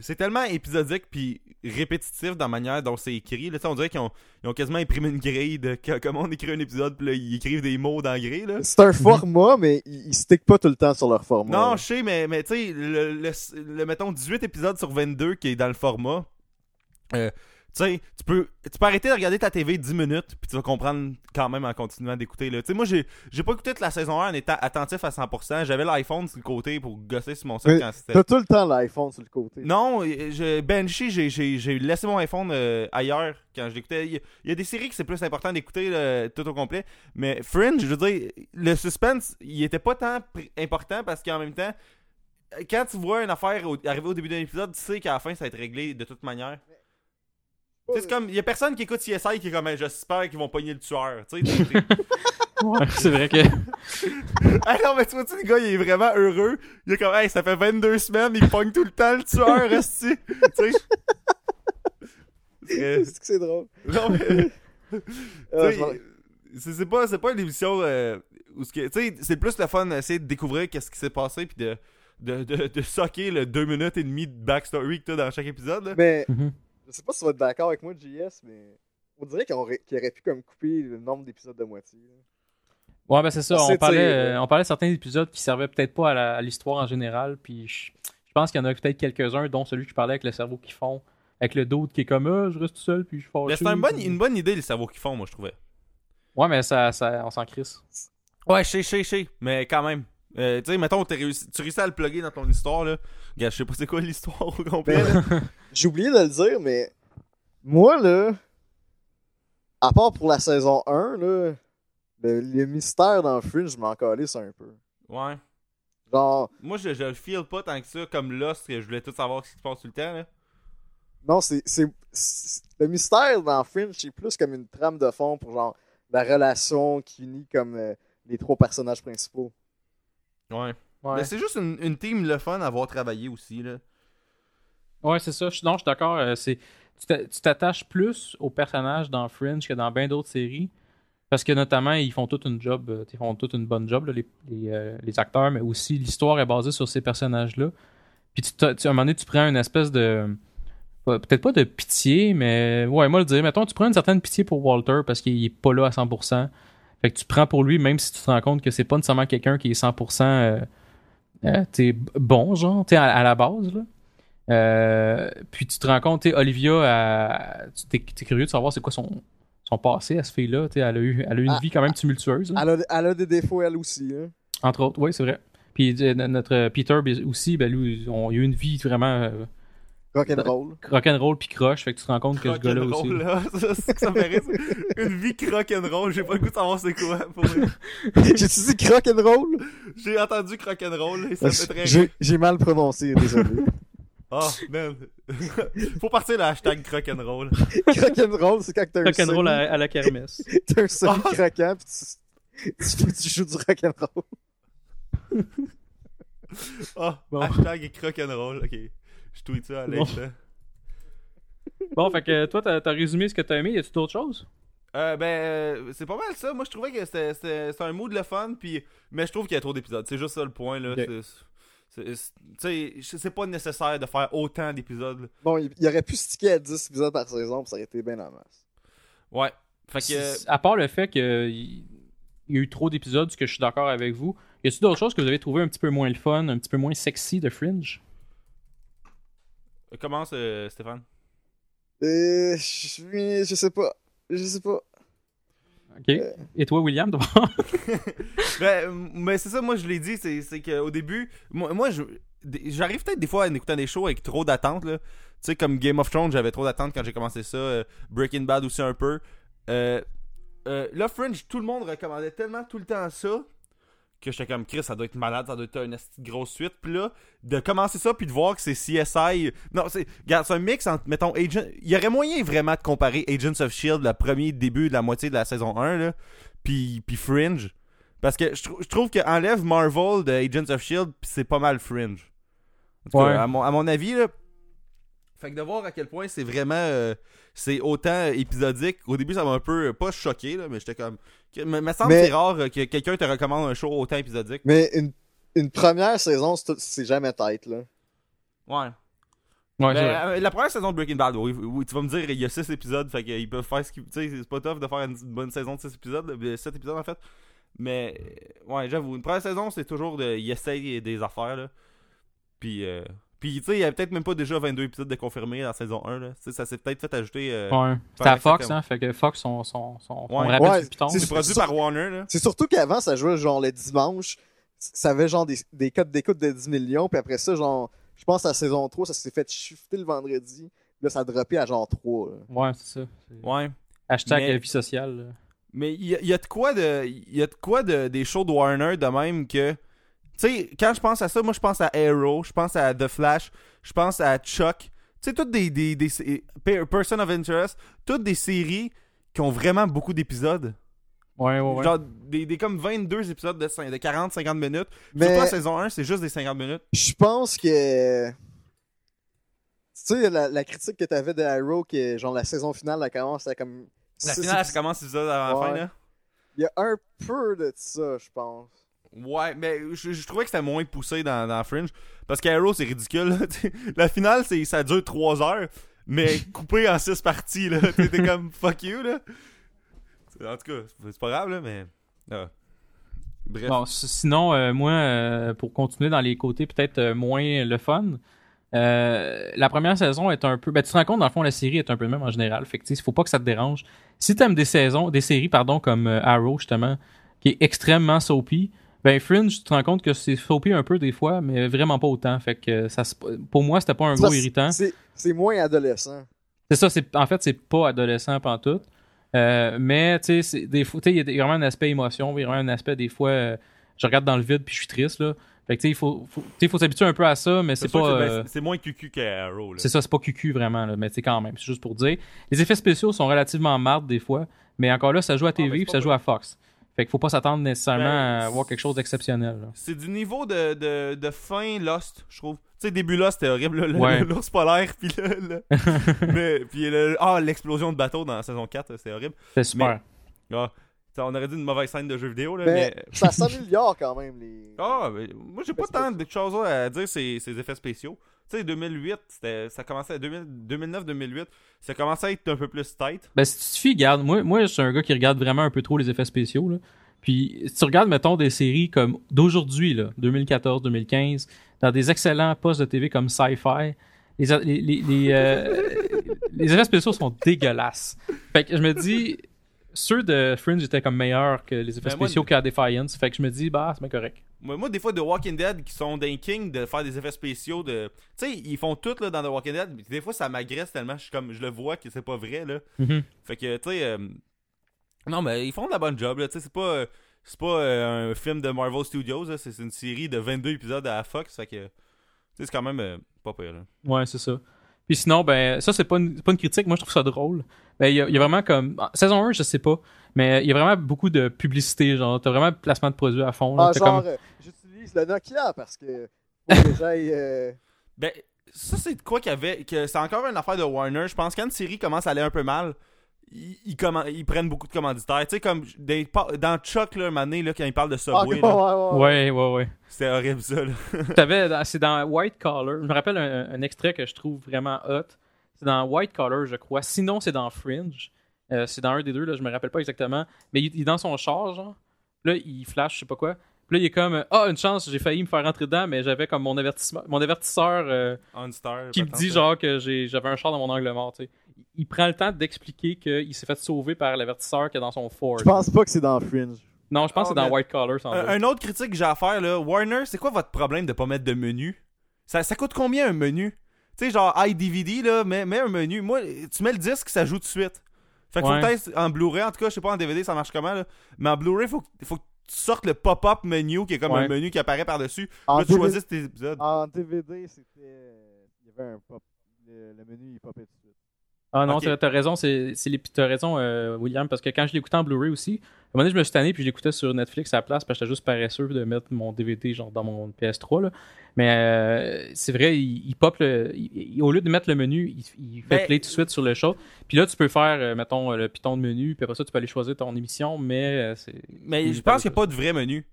Speaker 2: c'est tellement épisodique puis répétitif dans la manière dont c'est écrit. Là, on dirait qu'ils ont, ils ont quasiment imprimé une grille de comment on écrit un épisode, puis là, ils écrivent des mots dans la grille.
Speaker 3: C'est un format, mais ils, stickent pas tout le temps sur leur format.
Speaker 2: Non, je sais, mais, mais tu sais, le, le, le- mettons 18 épisodes sur 22 qui est dans le format. euh, sais, tu peux, tu peux arrêter de regarder ta TV 10 minutes, puis tu vas comprendre quand même en continuant d'écouter. là. Tu sais, moi, j'ai j'ai pas écouté toute la saison 1 en étant attentif à 100%. J'avais l'iPhone sur le côté pour gosser sur mon site quand c'était.
Speaker 3: T'as tout le temps l'iPhone sur le côté.
Speaker 2: Non, je, Banshee, j'ai- j'ai j'ai laissé mon iPhone euh, ailleurs quand je l'écoutais. Il y a- il y, a des séries que c'est plus important d'écouter là, tout au complet. Mais Fringe, je veux dire, le suspense, il était pas tant pr- important parce qu'en même temps, quand tu vois une affaire au- arriver au début d'un épisode, tu sais qu'à la fin, ça va être réglé de toute manière. C'est comme, il y a personne qui écoute CSI qui est comme, j'espère qu'ils vont pogner le tueur. Tu sais,
Speaker 1: c'est vrai que.
Speaker 2: ah non, mais tu vois, tu sais, le gars, il est vraiment heureux. Il est comme, hey, ça fait 22 semaines, il pogne tout le temps le tueur, resti. tu sais. C'est-
Speaker 3: C'est que c'est drôle.
Speaker 2: Non, mais.
Speaker 3: Ah,
Speaker 2: c'est c'est pas, c'est pas une émission euh, où ce que- tu sais, c'est plus le fun d'essayer de découvrir qu'est-ce qui s'est passé puis de, de, de, de socker le 2 minutes et demie de backstory que t'as dans chaque épisode. là.
Speaker 3: Mais
Speaker 1: Mhm.
Speaker 3: Je sais pas si tu vas être d'accord avec moi, JS, mais on dirait aurait, qu'il aurait pu comme couper le nombre d'épisodes de moitié. là.
Speaker 1: Ouais, ben c'est ça. On parlait, euh, on parlait de certains épisodes qui servaient peut-être pas à l'histoire en général. Puis je, je pense qu'il y en a peut-être quelques-uns, dont celui que je parlais avec le cerveau qui fond, avec le doute qui est comme ah, je reste tout seul puis je fâche.
Speaker 2: Mais c'est un bon- une bonne idée, le cerveau qu'ils font, moi, je trouvais.
Speaker 1: Ouais, mais ça, ça on s'en crisse.
Speaker 2: Ouais, je sais, je sais, je sais, mais quand même. Euh, tu sais, mettons, réussi, tu réussis à le plugger dans ton histoire, là. Regarde, je sais pas c'est quoi l'histoire au complet, là.
Speaker 3: J'ai oublié de le dire, mais moi, là, à part pour la saison 1, là, le, le mystère dans Fringe, je m'en calisse un peu.
Speaker 2: Ouais.
Speaker 3: Genre,
Speaker 2: Moi, je, je le feel pas tant que ça, comme Lost, que je voulais tout savoir ce qui se passe tout le temps, là.
Speaker 3: non, c'est- Le mystère dans Fringe, c'est plus comme une trame de fond pour genre la relation qui unit comme euh, les trois personnages principaux.
Speaker 2: Ouais.
Speaker 1: Ouais,
Speaker 2: Mais c'est juste une, une team le fun à avoir travaillé aussi, là.
Speaker 1: ouais c'est ça. Je- Non, je suis d'accord. euh, c'est tu t'a- tu t'attaches plus aux personnages dans Fringe que dans bien d'autres séries. Parce que notamment, ils font toute une job, euh, ils font toute une bonne job, là, les, les, euh, les acteurs, mais aussi l'histoire est basée sur ces personnages-là. Puis tu, tu- à un moment donné, tu prends une espèce de. Peut-être pas de pitié, mais ouais, moi le dire. Mettons, tu prends une certaine pitié pour Walter parce qu'il est pas là à 100%. Fait que tu prends pour lui, même si tu te rends compte que c'est pas nécessairement quelqu'un qui est 100% euh, euh, bon, genre, t'sais, à, à la base. Là. Euh, puis tu te rends compte, t'sais, Olivia, elle- tu t'es, t'es curieux de savoir c'est quoi son, son passé à ce fille-là. Elle a eu, elle a eu une
Speaker 3: Ah,
Speaker 1: vie quand même tumultueuse.
Speaker 3: Elle a, elle a des défauts, elle aussi. Hein.
Speaker 1: Entre autres, oui, c'est vrai. Puis euh, notre euh, Peter aussi, ben, lui, on, il a eu une vie vraiment euh,
Speaker 3: Rock'n'roll.
Speaker 1: rock'n'roll puis croche. Fait que tu te rends compte que ce gars-là aussi.
Speaker 2: Rock'n'roll, là. Ça, c'est que ça me fait rire, ça. Une vie rock'n'roll, j'ai pas le goût de savoir c'est quoi. pour.
Speaker 3: J'ai-tu dit rock'n'roll?
Speaker 2: J'ai entendu rock'n'roll et ça fait très rire.
Speaker 3: J'ai j'ai mal prononcé, désolé.
Speaker 2: Oh, man. Faut partir le hashtag rock'n'roll.
Speaker 3: rock'n'roll, c'est quand t'as un
Speaker 1: Rock'n'roll
Speaker 3: semi-
Speaker 1: à, à la kermesse.
Speaker 3: T'as un semi
Speaker 2: Ah.
Speaker 3: croquant pis tu, tu, tu joues du rock'n'roll.
Speaker 2: Ah,
Speaker 1: Bon.
Speaker 2: hashtag rock'n'roll. Ok. Je tweet ça à
Speaker 1: Bon.
Speaker 2: l'instant.
Speaker 1: Bon, fait que toi, t'as as résumé ce que t'as aimé. Y a-tu d'autres choses?
Speaker 2: Euh, ben, euh, c'est pas mal ça. Moi, je trouvais que c'était- un mood le fun, puis... mais je trouve qu'il y a trop d'épisodes. C'est juste ça le point, là.
Speaker 1: Ok.
Speaker 2: C'est- c'est- c'est- Tu sais, c'est pas nécessaire de faire autant d'épisodes.
Speaker 3: Bon, il, il aurait pu sticker à 10 épisodes par saison, puis ça aurait été bien en masse.
Speaker 2: Ouais. Fait que...
Speaker 1: À part le fait qu'il y a eu trop d'épisodes, ce que je suis d'accord avec vous, y a-t-il d'autres choses que vous avez trouvé un petit peu moins le fun, un petit peu moins sexy de Fringe?
Speaker 2: Euh, Commence, euh, Stéphane?
Speaker 3: Euh, je, je sais pas. Je sais pas.
Speaker 1: Ok. Et toi, William, d'abord?
Speaker 2: Ben, euh, mais c'est ça, moi je l'ai dit, c'est c'est qu'au début, moi, moi, je- des- j'arrive peut-être des fois en écoutant des shows avec trop d'attentes, là. Tu sais, comme Game of Thrones, j'avais trop d'attentes quand j'ai commencé ça. euh, Breaking Bad aussi un peu. Euh, euh, là, Fringe, tout le monde recommandait tellement tout le temps ça que j'étais comme Chris, ça doit être malade, ça doit être une grosse suite. Puis là, de commencer ça puis de voir que c'est CSI. Non, c'est. Un mix entre, mettons, Agent. Il y aurait moyen vraiment de comparer Agents of Shield, le premier début de la moitié de la saison 1, là, puis, puis Fringe. Parce que je, je trouve qu'enlève Marvel de Agents of Shield, puis c'est pas mal Fringe. En tout cas,
Speaker 1: Ouais.
Speaker 2: à, mon, à mon avis, là. Fait que de voir à quel point c'est vraiment. euh, c'est autant épisodique. Au début, ça m'a un peu. euh, Pas choqué, là, mais j'étais comme. Me, me semble
Speaker 3: Mais-
Speaker 2: que c'est rare euh, que quelqu'un te recommande un show autant épisodique.
Speaker 3: Mais une, une première saison, c'est jamais tête, là.
Speaker 2: Ouais.
Speaker 1: Ouais,
Speaker 2: Ben, euh, la première saison de Breaking Bad, oui, oui, tu vas me dire, il y a 6 épisodes, fait qu'ils peuvent faire ce qu'ils. Tu sais, c'est pas tough de faire une bonne saison de 6 épisodes, 7 épisodes en fait. Mais, ouais, j'avoue, une première saison, c'est toujours de. Il essaye des affaires, là. Puis, euh, puis tu sais, il y a peut-être même pas déjà 22 épisodes de confirmés dans la saison 1, là. Ça s'est peut-être fait ajouter. euh,
Speaker 1: Ouais. C'était à Fox, hein, fait que Fox, on, son, son, on
Speaker 2: Ouais.
Speaker 1: rappelle
Speaker 3: c'est-
Speaker 2: produit par Warner, là.
Speaker 3: C'est surtout qu'avant, ça jouait genre le dimanche. Ça avait genre des, des codes d'écoute de 10 millions, puis après ça, genre, je pense à la saison 3, ça s'est fait shifter le vendredi. Là, ça a droppé à genre 3. là.
Speaker 1: Ouais, c'est ça.
Speaker 2: Ouais.
Speaker 1: Hashtag
Speaker 2: Mais-
Speaker 1: vie sociale. là.
Speaker 2: Mais il y, y a de quoi de. Il y a de quoi de, des shows de Warner de même que. Tu sais, quand je pense à ça, moi je pense à Arrow, je pense à The Flash, je pense à Chuck. Tu sais, toutes des, des, des, Pe- Person of Interest, toutes des séries qui ont vraiment beaucoup d'épisodes.
Speaker 1: Ouais, ouais, ouais.
Speaker 2: Genre des, des comme 22 épisodes de, cin- de 40-50 minutes.
Speaker 3: Mais-
Speaker 2: Surtout la saison 1, c'est juste des 50 minutes.
Speaker 3: Je pense que. Tu sais, la, la critique que t'avais de Arrow, que genre la saison finale, elle commence à comme.
Speaker 2: La finale, ça
Speaker 3: épisodes.
Speaker 2: commence épisode avant la fin, là?
Speaker 3: Il y a un peu de ça, je pense.
Speaker 2: Ouais, mais je, je trouvais que c'était moins poussé dans, dans Fringe. Parce qu'Arrow, c'est ridicule. là. La finale, c'est, ça dure 3 heures, mais coupé en 6 parties. là. T'es comme fuck you. là. En tout cas, c'est pas grave, là, mais. ah. Bref.
Speaker 1: Bon, sinon, euh, moi, euh, pour continuer dans les côtés peut-être euh, moins le fun, la première saison est un peu. Ben, tu te rends compte, dans le fond, la série est un peu même en général. Fait que, tu il faut pas que ça te dérange. Si t'aimes des saisons, des séries, pardon, comme Arrow, justement, qui est extrêmement soapy, ben, Fringe, tu te rends compte que c'est soapy un peu des fois, mais vraiment pas autant. Fait que, ça, pour moi, c'était pas un gros
Speaker 3: Ça,
Speaker 1: irritant.
Speaker 3: C'est c'est moins adolescent.
Speaker 1: C'est ça, c'est en fait c'est pas adolescent pantoute. Euh, mais tu sais, c'est- des fois, tu sais, il y a vraiment un aspect émotion, il y a vraiment un aspect des fois, euh, je regarde dans le vide puis je suis triste là. Fait que tu sais, il faut, faut, tu sais, il faut s'habituer un peu à ça, mais c'est pas,
Speaker 2: ben,
Speaker 1: euh,
Speaker 2: c'est- c'est moins cucu qu'Arrow.
Speaker 1: c'est ça, c'est pas cucu vraiment là, mais tu sais quand même, c'est juste pour dire. Les effets spéciaux sont relativement mardes des fois, mais encore là, ça joue à TV
Speaker 2: ben, c'est
Speaker 1: puis ça jour à Fox. Fait qu'il faut pas s'attendre nécessairement
Speaker 2: Ben,
Speaker 1: à voir quelque chose d'exceptionnel. là.
Speaker 2: C'est du niveau de, de, de fin Lost, je trouve. Tu sais, début Lost, c'était horrible, là, le-
Speaker 1: Ouais.
Speaker 2: l'ours polaire, puis le, le- mais, puis le- ah, l'explosion de bateau dans la saison 4, c'est horrible.
Speaker 1: C'est super.
Speaker 2: Ah, ça, on aurait dit une mauvaise scène de jeu vidéo, là,
Speaker 3: Mais,
Speaker 2: mais...
Speaker 3: ça s'améliore quand même, les.
Speaker 2: Ah, mais moi, j'ai pas tant de choses à dire ces, ces effets spéciaux. Tu sais, 2008, c'était, ça commençait à 2009-2008, ça commençait à être un peu plus tight.
Speaker 1: Ben, si tu te fies, regarde, moi, moi, je suis un gars qui regarde vraiment un peu trop les effets spéciaux, là. Puis, si tu regardes, mettons, des séries comme d'aujourd'hui, là, 2014, 2015, dans des excellents postes de TV comme Sci-Fi, les, les, les, les, euh, les effets spéciaux sont dégueulasses. Fait que je me dis, ceux de Fringe étaient comme meilleurs que les effets
Speaker 2: Ben, moi,
Speaker 1: spéciaux qu'à Defiance. Fait que je me dis, bah, c'est bien correct.
Speaker 2: Moi, des fois, The Walking Dead, qui sont d'un king de faire des effets spéciaux de... Tu sais, ils font tout, là, dans The Walking Dead, mais des fois, ça m'agresse tellement, je comme, je le vois que c'est pas vrai, là.
Speaker 1: Mhm.
Speaker 2: Fait que, tu sais... euh, Non, mais ils font de la bonne job, là, tu sais, c'est pas... euh, C'est pas euh, un film de Marvel Studios, c'est une série de 22 épisodes à la Fox, fait que... Tu sais, c'est quand même euh, pas pire, là.
Speaker 1: Ouais, c'est ça. Puis sinon, ben, ça, c'est pas une, pas une critique. Moi, je trouve ça drôle. Ben, il y, a- il y a vraiment comme. ah, Saison 1, je sais pas. Mais il y a vraiment beaucoup de publicité. Genre, t'as vraiment le placement de produits à fond. là.
Speaker 3: Ah, genre,
Speaker 1: comme-
Speaker 3: euh, j'utilise le Nokia parce que Faut que j'aille, euh,
Speaker 2: Ben, ça, c'est de quoi qu'il y avait. que C'est encore une affaire de Warner. Je pense que quand une série commence à aller un peu mal, ils, ils comman- ils prennent beaucoup de commanditaires. Tu sais, comme des dans Chuck, là, donné, là, quand il parle de
Speaker 3: ah,
Speaker 2: Subway,
Speaker 3: ouais,
Speaker 2: là,
Speaker 3: ouais, ouais.
Speaker 1: Ouais, ouais, ouais.
Speaker 2: c'était horrible ça. Là.
Speaker 1: C'est dans White Collar. Je me rappelle un, un extrait que je trouve vraiment hot. C'est dans White Collar, je crois. Sinon, c'est dans Fringe. Euh, c'est dans un des deux, là, je me rappelle pas exactement. Mais il, il est dans son char, genre. Là, il flash, je sais pas quoi. Puis là, il est comme Ah, une chance, j'ai failli me faire rentrer dedans, mais j'avais comme mon avertissement, mon avertisseur euh,
Speaker 2: Star.
Speaker 1: qui me dit genre que j'avais un char dans mon angle mort, tu sais. Il- prend le temps d'expliquer qu'il s'est fait sauver par l'avertisseur qui est dans son Ford.
Speaker 3: Je pense pas que c'est dans Fringe.
Speaker 1: Non, je pense
Speaker 2: Oh,
Speaker 1: que c'est dans
Speaker 2: mais-
Speaker 1: White Collar, sans doute.
Speaker 2: Un, un autre critique que j'ai à faire, là, Warner, c'est quoi votre problème de pas mettre de menu? Ça, ça coûte combien un menu? Tu sais, genre iDVD, là, mets, mets un menu. Moi, tu mets le disque, ça joue tout de suite. Fait que
Speaker 1: Ouais.
Speaker 2: faut peut-être en Blu-ray, en tout cas, je sais pas en DVD ça marche comment, là. Mais en Blu-ray, faut, que- faut que tu sortes le pop-up menu qui est comme
Speaker 1: Ouais.
Speaker 2: un menu qui apparaît par-dessus. Là, tu choisis tes épisodes.
Speaker 3: En DVD, c'était. Il y avait un pop. Le, le menu, il popait tout de suite.
Speaker 1: Ah non, t'as- raison, c'est c'est les- t'as raison, euh, William, parce que quand je l'écoutais en Blu-ray aussi, à un moment donné, je me suis tanné puis je l'écoutais sur Netflix à la place parce que j'étais juste paresseux de mettre mon DVD genre dans mon PS3. Là. Mais euh, c'est vrai, il, il pop le. il- il- au lieu de mettre le menu, il, fait
Speaker 2: Ben-
Speaker 1: play tout de suite sur le show. Puis là, tu peux faire, euh, mettons, le piton de menu, puis après ça, tu peux aller choisir ton émission, mais c'est.
Speaker 2: Mais je pense qu'il n'y a pas de vrai menu.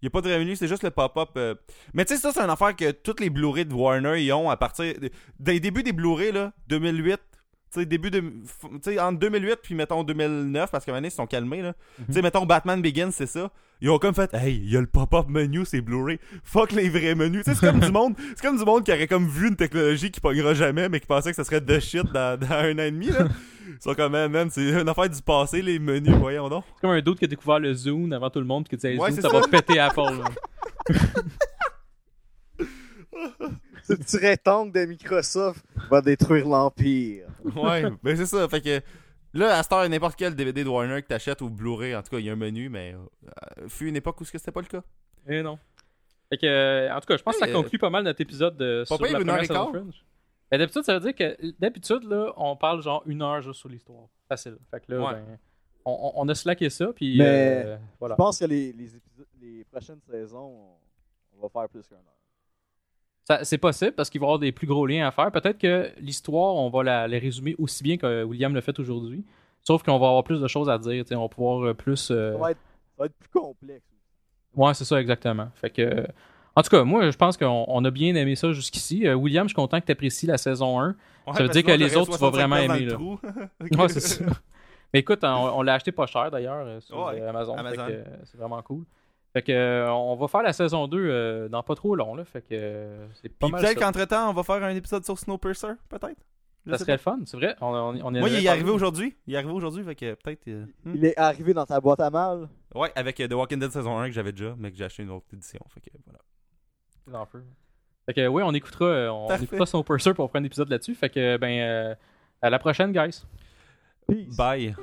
Speaker 2: Il n'y a pas de vrai menu, c'est juste le pop-up. euh. Mais tu sais, ça, c'est une affaire que tous les Blu-ray de Warner ils ont à partir. de- Des débuts des Blu-ray, là, 2008. Tu sais, début de. Tu sais, entre 2008 puis mettons 2009, parce qu'à un moment donné, ils se sont calmés, là. Tu sais, mettons Batman Begins, c'est ça. Ils ont comme fait, hey, il y a le pop-up menu, c'est Blu-ray. Fuck les vrais menus. Tu sais, c'est comme du monde. C'est comme du monde qui aurait comme vu une technologie qui pognera jamais, mais qui pensait que ça serait de shit dans, dans un an et demi, là. Ils sont comme, man, c'est une affaire du passé, les menus, voyons donc.
Speaker 1: C'est comme un doute qui a découvert le Zoom avant tout le monde, puis qui disait
Speaker 2: Ouais,
Speaker 1: Zoom, ça, va péter Apple. là.
Speaker 3: Ce petit rectangle de Microsoft va détruire l'Empire.
Speaker 2: Ouais, ben c'est ça. Fait que là, à cette heure, n'importe quel DVD de Warner que t'achètes ou Blu-ray, en tout cas, il y a un menu, mais euh, fut une époque où ce que c'était pas le cas.
Speaker 1: Eh non. Fait que, euh, en tout cas, je pense que ça conclut pas mal notre épisode de,
Speaker 2: pas
Speaker 1: sur la
Speaker 2: une heure
Speaker 1: première
Speaker 2: et
Speaker 1: saison de Fringe. Ben, d'habitude, ça veut dire que d'habitude, là, on parle genre une heure juste sur l'histoire. Facile. Fait que là,
Speaker 2: Ouais.
Speaker 1: ben, on, a slacké ça, puis
Speaker 3: Mais-
Speaker 1: euh, voilà.
Speaker 3: Je pense que les, les, épisodes, les prochaines saisons, on, on va faire plus qu'un heure.
Speaker 1: C'est possible parce qu'il va y avoir des plus gros liens à faire. Peut-être que l'histoire, on va la, la résumer aussi bien que William l'a fait aujourd'hui. Sauf qu'on va avoir plus de choses à dire. On va pouvoir euh, plus. euh,
Speaker 3: Ça, va être, ça va être plus complexe.
Speaker 1: Ouais, c'est ça, exactement. Fait que. euh, En tout cas, moi, je pense qu'on on a bien aimé ça jusqu'ici. Euh, William, je suis content que tu apprécies la saison 1.
Speaker 2: Ouais,
Speaker 1: Ça veut dire que les autres, tu vas
Speaker 2: 65
Speaker 1: vraiment aimer, là. Ouais, c'est ça. Mais écoute, on, on l'a acheté pas cher d'ailleurs sur
Speaker 2: Ouais,
Speaker 1: Amazon. C'est vraiment cool. Fait que euh, on va faire la saison 2 euh, dans pas trop long là. Fait que euh, c'est pas
Speaker 2: Puis
Speaker 1: mal.
Speaker 2: peut-être qu'entre-temps, on va faire un épisode sur Snowpiercer, peut-être?
Speaker 1: Ça serait le fun, c'est vrai. On, on, on
Speaker 2: pas. Moi, il est arrivé aujourd'hui. Il est arrivé aujourd'hui, fait que peut-être. euh, hmm.
Speaker 3: Il est arrivé dans ta boîte à mal.
Speaker 2: Ouais, avec euh, The Walking Dead saison 1 que j'avais déjà, mais que j'ai acheté une autre édition. Fait que voilà.
Speaker 1: Fait que oui, on écoutera, euh, on
Speaker 2: Parfait.
Speaker 1: écoutera son purser pour prendre un épisode là-dessus. Fait que ben euh, à la prochaine, guys.
Speaker 3: Peace.
Speaker 2: Bye.